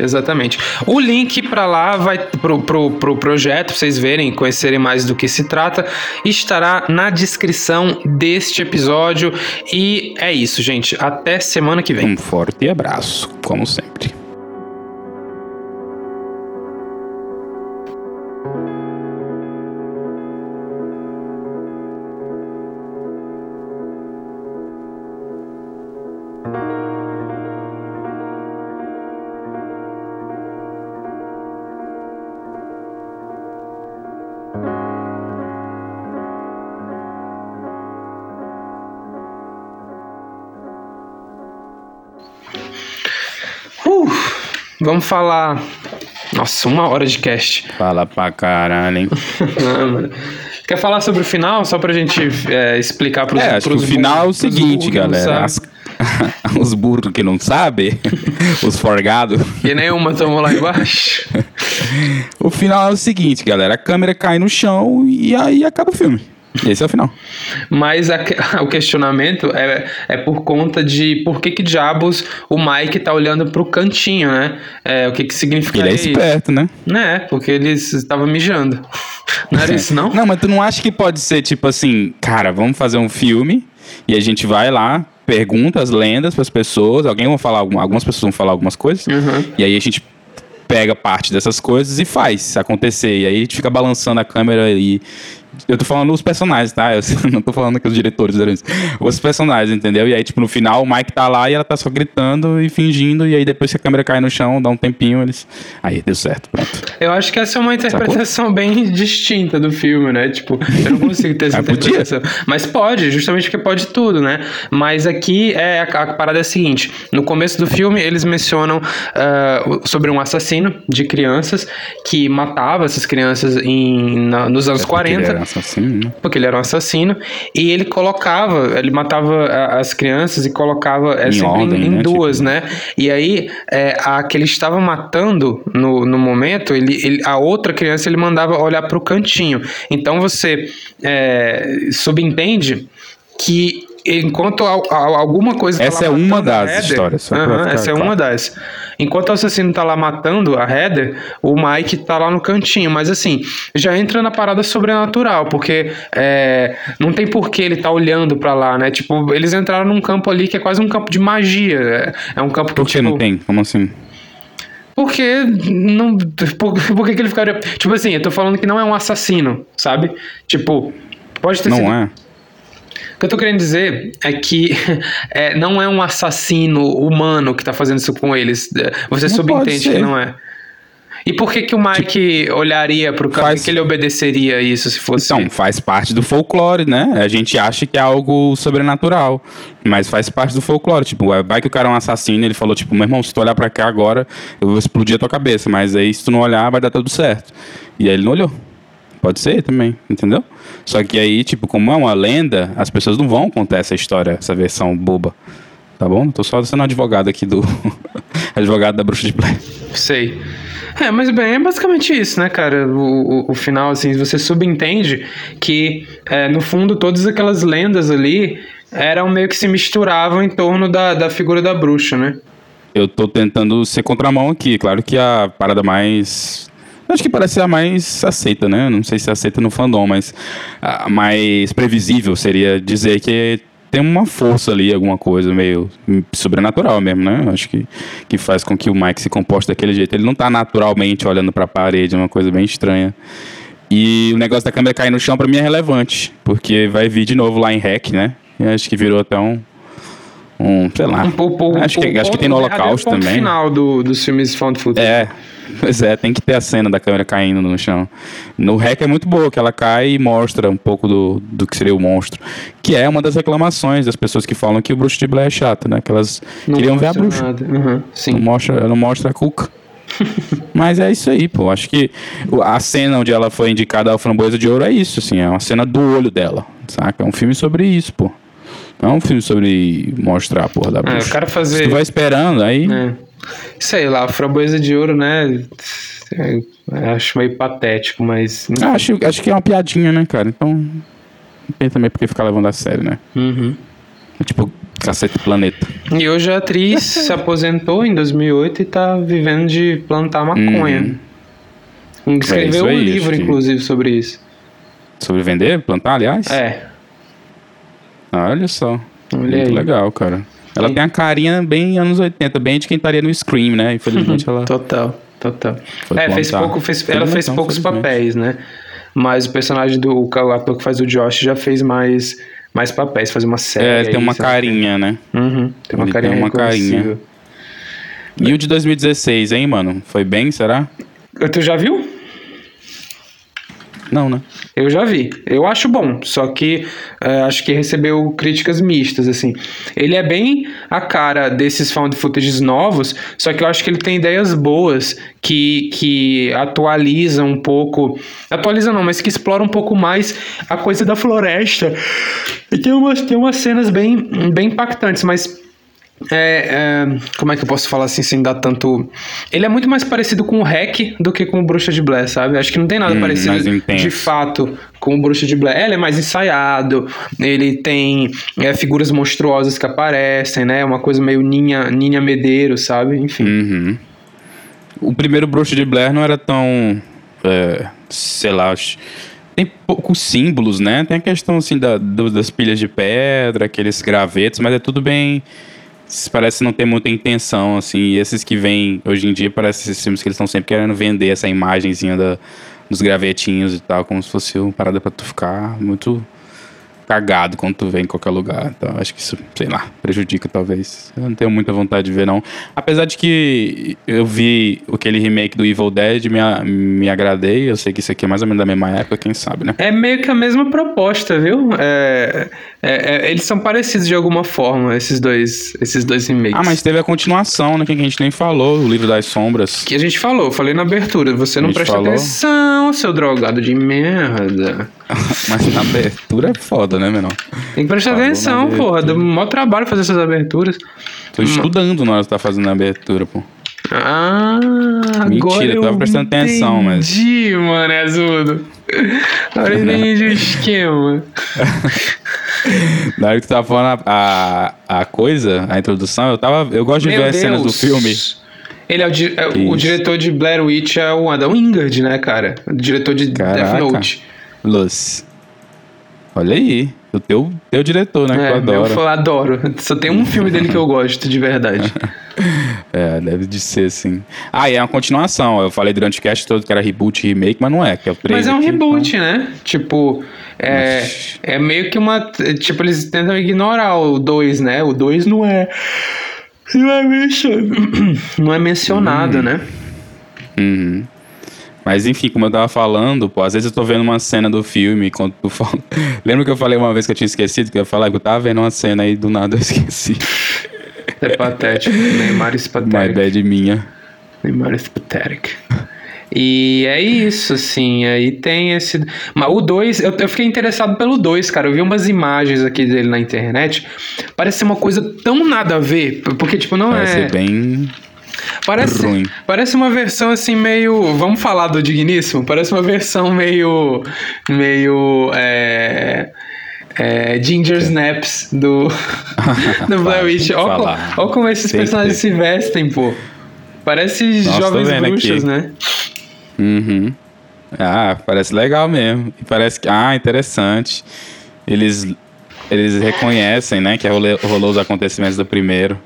exatamente. O link para lá vai pro, pro, pro projeto, pra vocês verem, conhecerem mais do que se trata, estará na descrição deste episódio. E é isso, gente. Até semana que vem. Um forte abraço, como sempre. Vamos falar. Nossa, uma hora de cast. Fala pra caralho, hein? [LAUGHS] Quer falar sobre o final, só pra gente é, explicar pros É, acho pros que o final é o seguinte, galera. As... [LAUGHS] os burros que não sabem, [LAUGHS] os forgados. E nenhuma tomou lá embaixo. o final é o seguinte, galera. A câmera cai no chão e aí acaba o filme. Esse é o final. Mas a, [LAUGHS] o questionamento é, é por conta de por que que diabos o Mike tá olhando pro cantinho, né? É, o que que significa Ele é esperto, né? Né, porque ele estava mijando. [LAUGHS] Não era isso, não? Não, mas tu não acha que pode ser tipo assim, cara, vamos fazer um filme e a gente vai lá, pergunta as lendas para as pessoas, alguém vai falar, algumas pessoas vão falar algumas coisas, uhum. e aí a gente pega parte dessas coisas e faz acontecer. E aí a gente fica balançando a câmera e, eu tô falando os personagens, tá? Eu [LAUGHS] não tô falando que os diretores eram isso. Os personagens, entendeu? E aí, tipo, no final, o Mike tá lá e ela tá só gritando e fingindo. E aí, depois que a câmera cai no chão, dá um tempinho, eles. Aí, deu certo, pronto. Eu acho que essa é uma interpretação Sacou? bem distinta do filme, né? Tipo, eu não consigo ter [LAUGHS] essa ah, interpretação. Mas pode, justamente porque pode tudo, né? Mas aqui é a, a parada é a seguinte: no começo do filme, eles mencionam uh, sobre um assassino de crianças que matava essas crianças em, na, nos anos é 40 assassino, né? Porque ele era um assassino. E ele colocava, ele matava as crianças e colocava é, em, sempre ordem, em, né? duas, tipo... né? E aí, é, a que ele estava matando no, no momento, ele, ele, a outra criança ele mandava olhar para o cantinho. Então você é, subentende que enquanto alguma coisa tá essa tá é uma das Heather, histórias essa é uma das. Enquanto o assassino tá lá matando a Heather o Mike tá lá no cantinho. Mas assim já entra na parada sobrenatural porque é, não tem por que ele tá olhando para lá né? Tipo eles entraram num campo ali que é quase um campo de magia. É, é um campo que por que tipo, não tem? Como assim? Porque não por, por que, que ele ficaria? Tipo assim eu tô falando que não é um assassino sabe? Tipo pode ter não sido, é que eu tô querendo dizer é que [LAUGHS] é, não é um assassino humano que tá fazendo isso com eles. Você não subentende que não é. E por que, que o Mike tipo, olharia pro cara? Faz... que ele obedeceria isso se fosse. Então, faz parte do folclore, né? A gente acha que é algo sobrenatural. Mas faz parte do folclore. Tipo, vai que o cara é um assassino ele falou, tipo, meu irmão, se tu olhar pra cá agora, eu vou explodir a tua cabeça. Mas aí, se tu não olhar, vai dar tudo certo. E aí ele não olhou. Pode ser também, entendeu? Só que aí, tipo, como é uma lenda, as pessoas não vão contar essa história, essa versão boba. Tá bom? Tô só sendo advogado aqui do. [LAUGHS] advogado da bruxa de Blair. Sei. É, mas bem, é basicamente isso, né, cara? O, o, o final, assim, você subentende que, é, no fundo, todas aquelas lendas ali eram meio que se misturavam em torno da, da figura da bruxa, né? Eu tô tentando ser contramão aqui. Claro que a parada mais Acho que parece ser a mais aceita, né? Não sei se aceita no fandom, mas a mais previsível seria dizer que tem uma força ali, alguma coisa meio sobrenatural mesmo, né? Acho que, que faz com que o Mike se comporte daquele jeito. Ele não tá naturalmente olhando para a parede, é uma coisa bem estranha. E o negócio da câmera cair no chão para mim é relevante, porque vai vir de novo lá em Hack, né? E acho que virou até um um, sei lá. Um, acho, que, acho que tem no Holocausto também. final do, dos filmes found footage. É, Pois é, tem que ter a cena da câmera caindo no chão. No REC é muito boa, que ela cai e mostra um pouco do, do que seria o monstro. Que é uma das reclamações das pessoas que falam que o bruxo de Blair é chato, né? Que elas não queriam ver a bruxa. Uhum, sim. Não mostra, não mostra a cuca. [LAUGHS] Mas é isso aí, pô. Acho que a cena onde ela foi indicada ao Framboesa de Ouro é isso, assim. É uma cena do olho dela, saca? É um filme sobre isso, pô. Não é um filme sobre mostrar a porra da bruxa. É, o cara fazer... Se tu vai esperando, aí... É. Sei lá, framboesa de ouro, né? É, acho meio patético, mas. Acho, acho que é uma piadinha, né, cara? Então. Não tem também porque ficar levando a sério, né? Uhum. É tipo, Cacete Planeta. E hoje a atriz [LAUGHS] se aposentou em 2008 e tá vivendo de plantar maconha. Uhum. Escreveu é um livro, inclusive, que... sobre isso. Sobre vender? Plantar, aliás? É. Olha só. Olha Muito aí. legal, cara. Ela tem a carinha bem anos 80, bem de quem estaria no Scream, né? Infelizmente [LAUGHS] ela. Total, total. É, fez pouco, fez, ela fez poucos papéis, né? Mas o personagem do o ator que faz o Josh já fez mais, mais papéis, faz uma série. É, tem uma carinha, né? Uhum, tem uma Ele carinha. Tem uma carinha. E o de 2016, hein, mano? Foi bem, será? Tu já viu? Não, né? Eu já vi. Eu acho bom, só que uh, acho que recebeu críticas mistas, assim. Ele é bem a cara desses found footages novos, só que eu acho que ele tem ideias boas que, que atualizam um pouco. Atualizam não, mas que exploram um pouco mais a coisa da floresta. E tem umas, tem umas cenas bem, bem impactantes, mas é, é, como é que eu posso falar assim sem dar tanto. Ele é muito mais parecido com o Hack do que com o Bruxa de Blair, sabe? Acho que não tem nada hum, parecido de fato com o Bruxa de Blair. Ele é mais ensaiado, ele tem é, figuras monstruosas que aparecem, né? Uma coisa meio Ninha, Ninha Medeiro, sabe? Enfim. Uhum. O primeiro Bruxa de Blair não era tão. É, sei lá, tem poucos símbolos, né? Tem a questão assim da, das pilhas de pedra, aqueles gravetos, mas é tudo bem parece não ter muita intenção, assim. E esses que vêm hoje em dia, parece esses filmes que eles estão sempre querendo vender essa imagenzinha da, dos gravetinhos e tal, como se fosse uma parada pra tu ficar muito cagado quando tu vê em qualquer lugar. Então, acho que isso, sei lá, prejudica talvez. Eu não tenho muita vontade de ver, não. Apesar de que eu vi aquele remake do Evil Dead, me, me agradei. Eu sei que isso aqui é mais ou menos da mesma época, quem sabe, né? É meio que a mesma proposta, viu? É, é, é, eles são parecidos de alguma forma, esses dois, esses dois remakes. Ah, mas teve a continuação, né? Que a gente nem falou, o Livro das Sombras. Que a gente falou, falei na abertura. Você não presta falou. atenção, seu drogado de merda. [LAUGHS] mas na abertura é foda, né, menor? Tem que prestar Falou atenção, porra. Deu um maior trabalho fazer essas aberturas. Tô estudando na hora que tá fazendo a abertura, pô. Ah, Mentira, eu tava prestando entendi, atenção, mas. Entendi, mano, é azudo. Agora eu entendi o esquema. [LAUGHS] Na hora que tu tava falando a, a, a, coisa, a introdução, eu tava. Eu gosto de Meu ver Deus. as cenas do filme. Ele é o, di é, o, diretor de Blair Witch é o Adam Wingard, né, cara? O diretor de Caraca. Death Note. Luz. Olha aí. O teu, teu diretor, né? É, que eu adoro. Eu adoro. Só tem um filme dele que eu gosto, de verdade. [LAUGHS] É, deve de ser, sim. Ah, e é uma continuação. Eu falei durante o cast todo que era reboot e remake, mas não é. Que é o Mas é um aqui, reboot, então- né? Tipo, é, é meio que uma. Tipo, eles tentam ignorar o 2, né? O 2 não é. Não é mencionado, [CLEARS THROAT] não é mencionado né? Uhum. Mas enfim, como eu tava falando, pô, às vezes eu tô vendo uma cena do filme quando tu fala. [LAUGHS] Lembra que eu falei uma vez que eu tinha esquecido que eu ia falar que eu tava vendo uma cena aí do nada eu [LAUGHS] esqueci. É patético. Neymar [LAUGHS] is My pathetic. bad minha. Neymar is pathetic. E é isso, assim. Aí tem esse. Mas o 2, eu, eu fiquei interessado pelo 2, cara. Eu vi umas imagens aqui dele na internet. Parece ser uma coisa tão nada a ver. Porque, tipo, não Vai é. ser bem. Parece, ruim. parece uma versão assim meio. Vamos falar do Digníssimo? Parece uma versão meio. meio. É, é, Ginger Snaps do. [LAUGHS] do [LAUGHS] Blair Witch. Olha, como esses que personagens se vestem, pô. Parece Nossa, jovens bruxas, aqui. né? Uhum. Ah, parece legal mesmo. E parece que. Ah, interessante. Eles. Eles reconhecem, né, que rolou, rolou os acontecimentos do primeiro.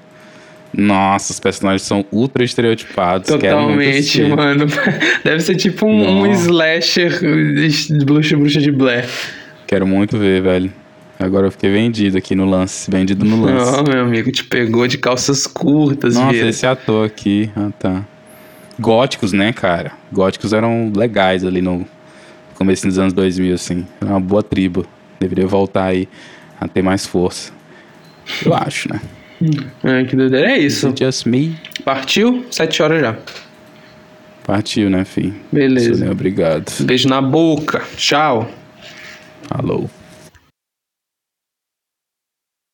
Nossa, os personagens são ultra estereotipados. Totalmente, mano. [LAUGHS] Deve ser tipo um, um slasher de bruxa, bruxa de Blair. Quero muito ver, velho. Agora eu fiquei vendido aqui no lance. Vendido no lance. Ó, meu amigo, te pegou de calças curtas, Nossa, Vieira. esse ator aqui. Ah, tá. Góticos, né, cara? Góticos eram legais ali no começo dos anos 2000, assim. Era uma boa tribo. Deveria voltar aí a ter mais força. Eu acho, né? Ai, que doideira. É isso. Is Just me. Partiu? Sete horas já. Partiu, né, filho? Beleza. Isso, né? Obrigado. Beijo na boca. Tchau. Alô.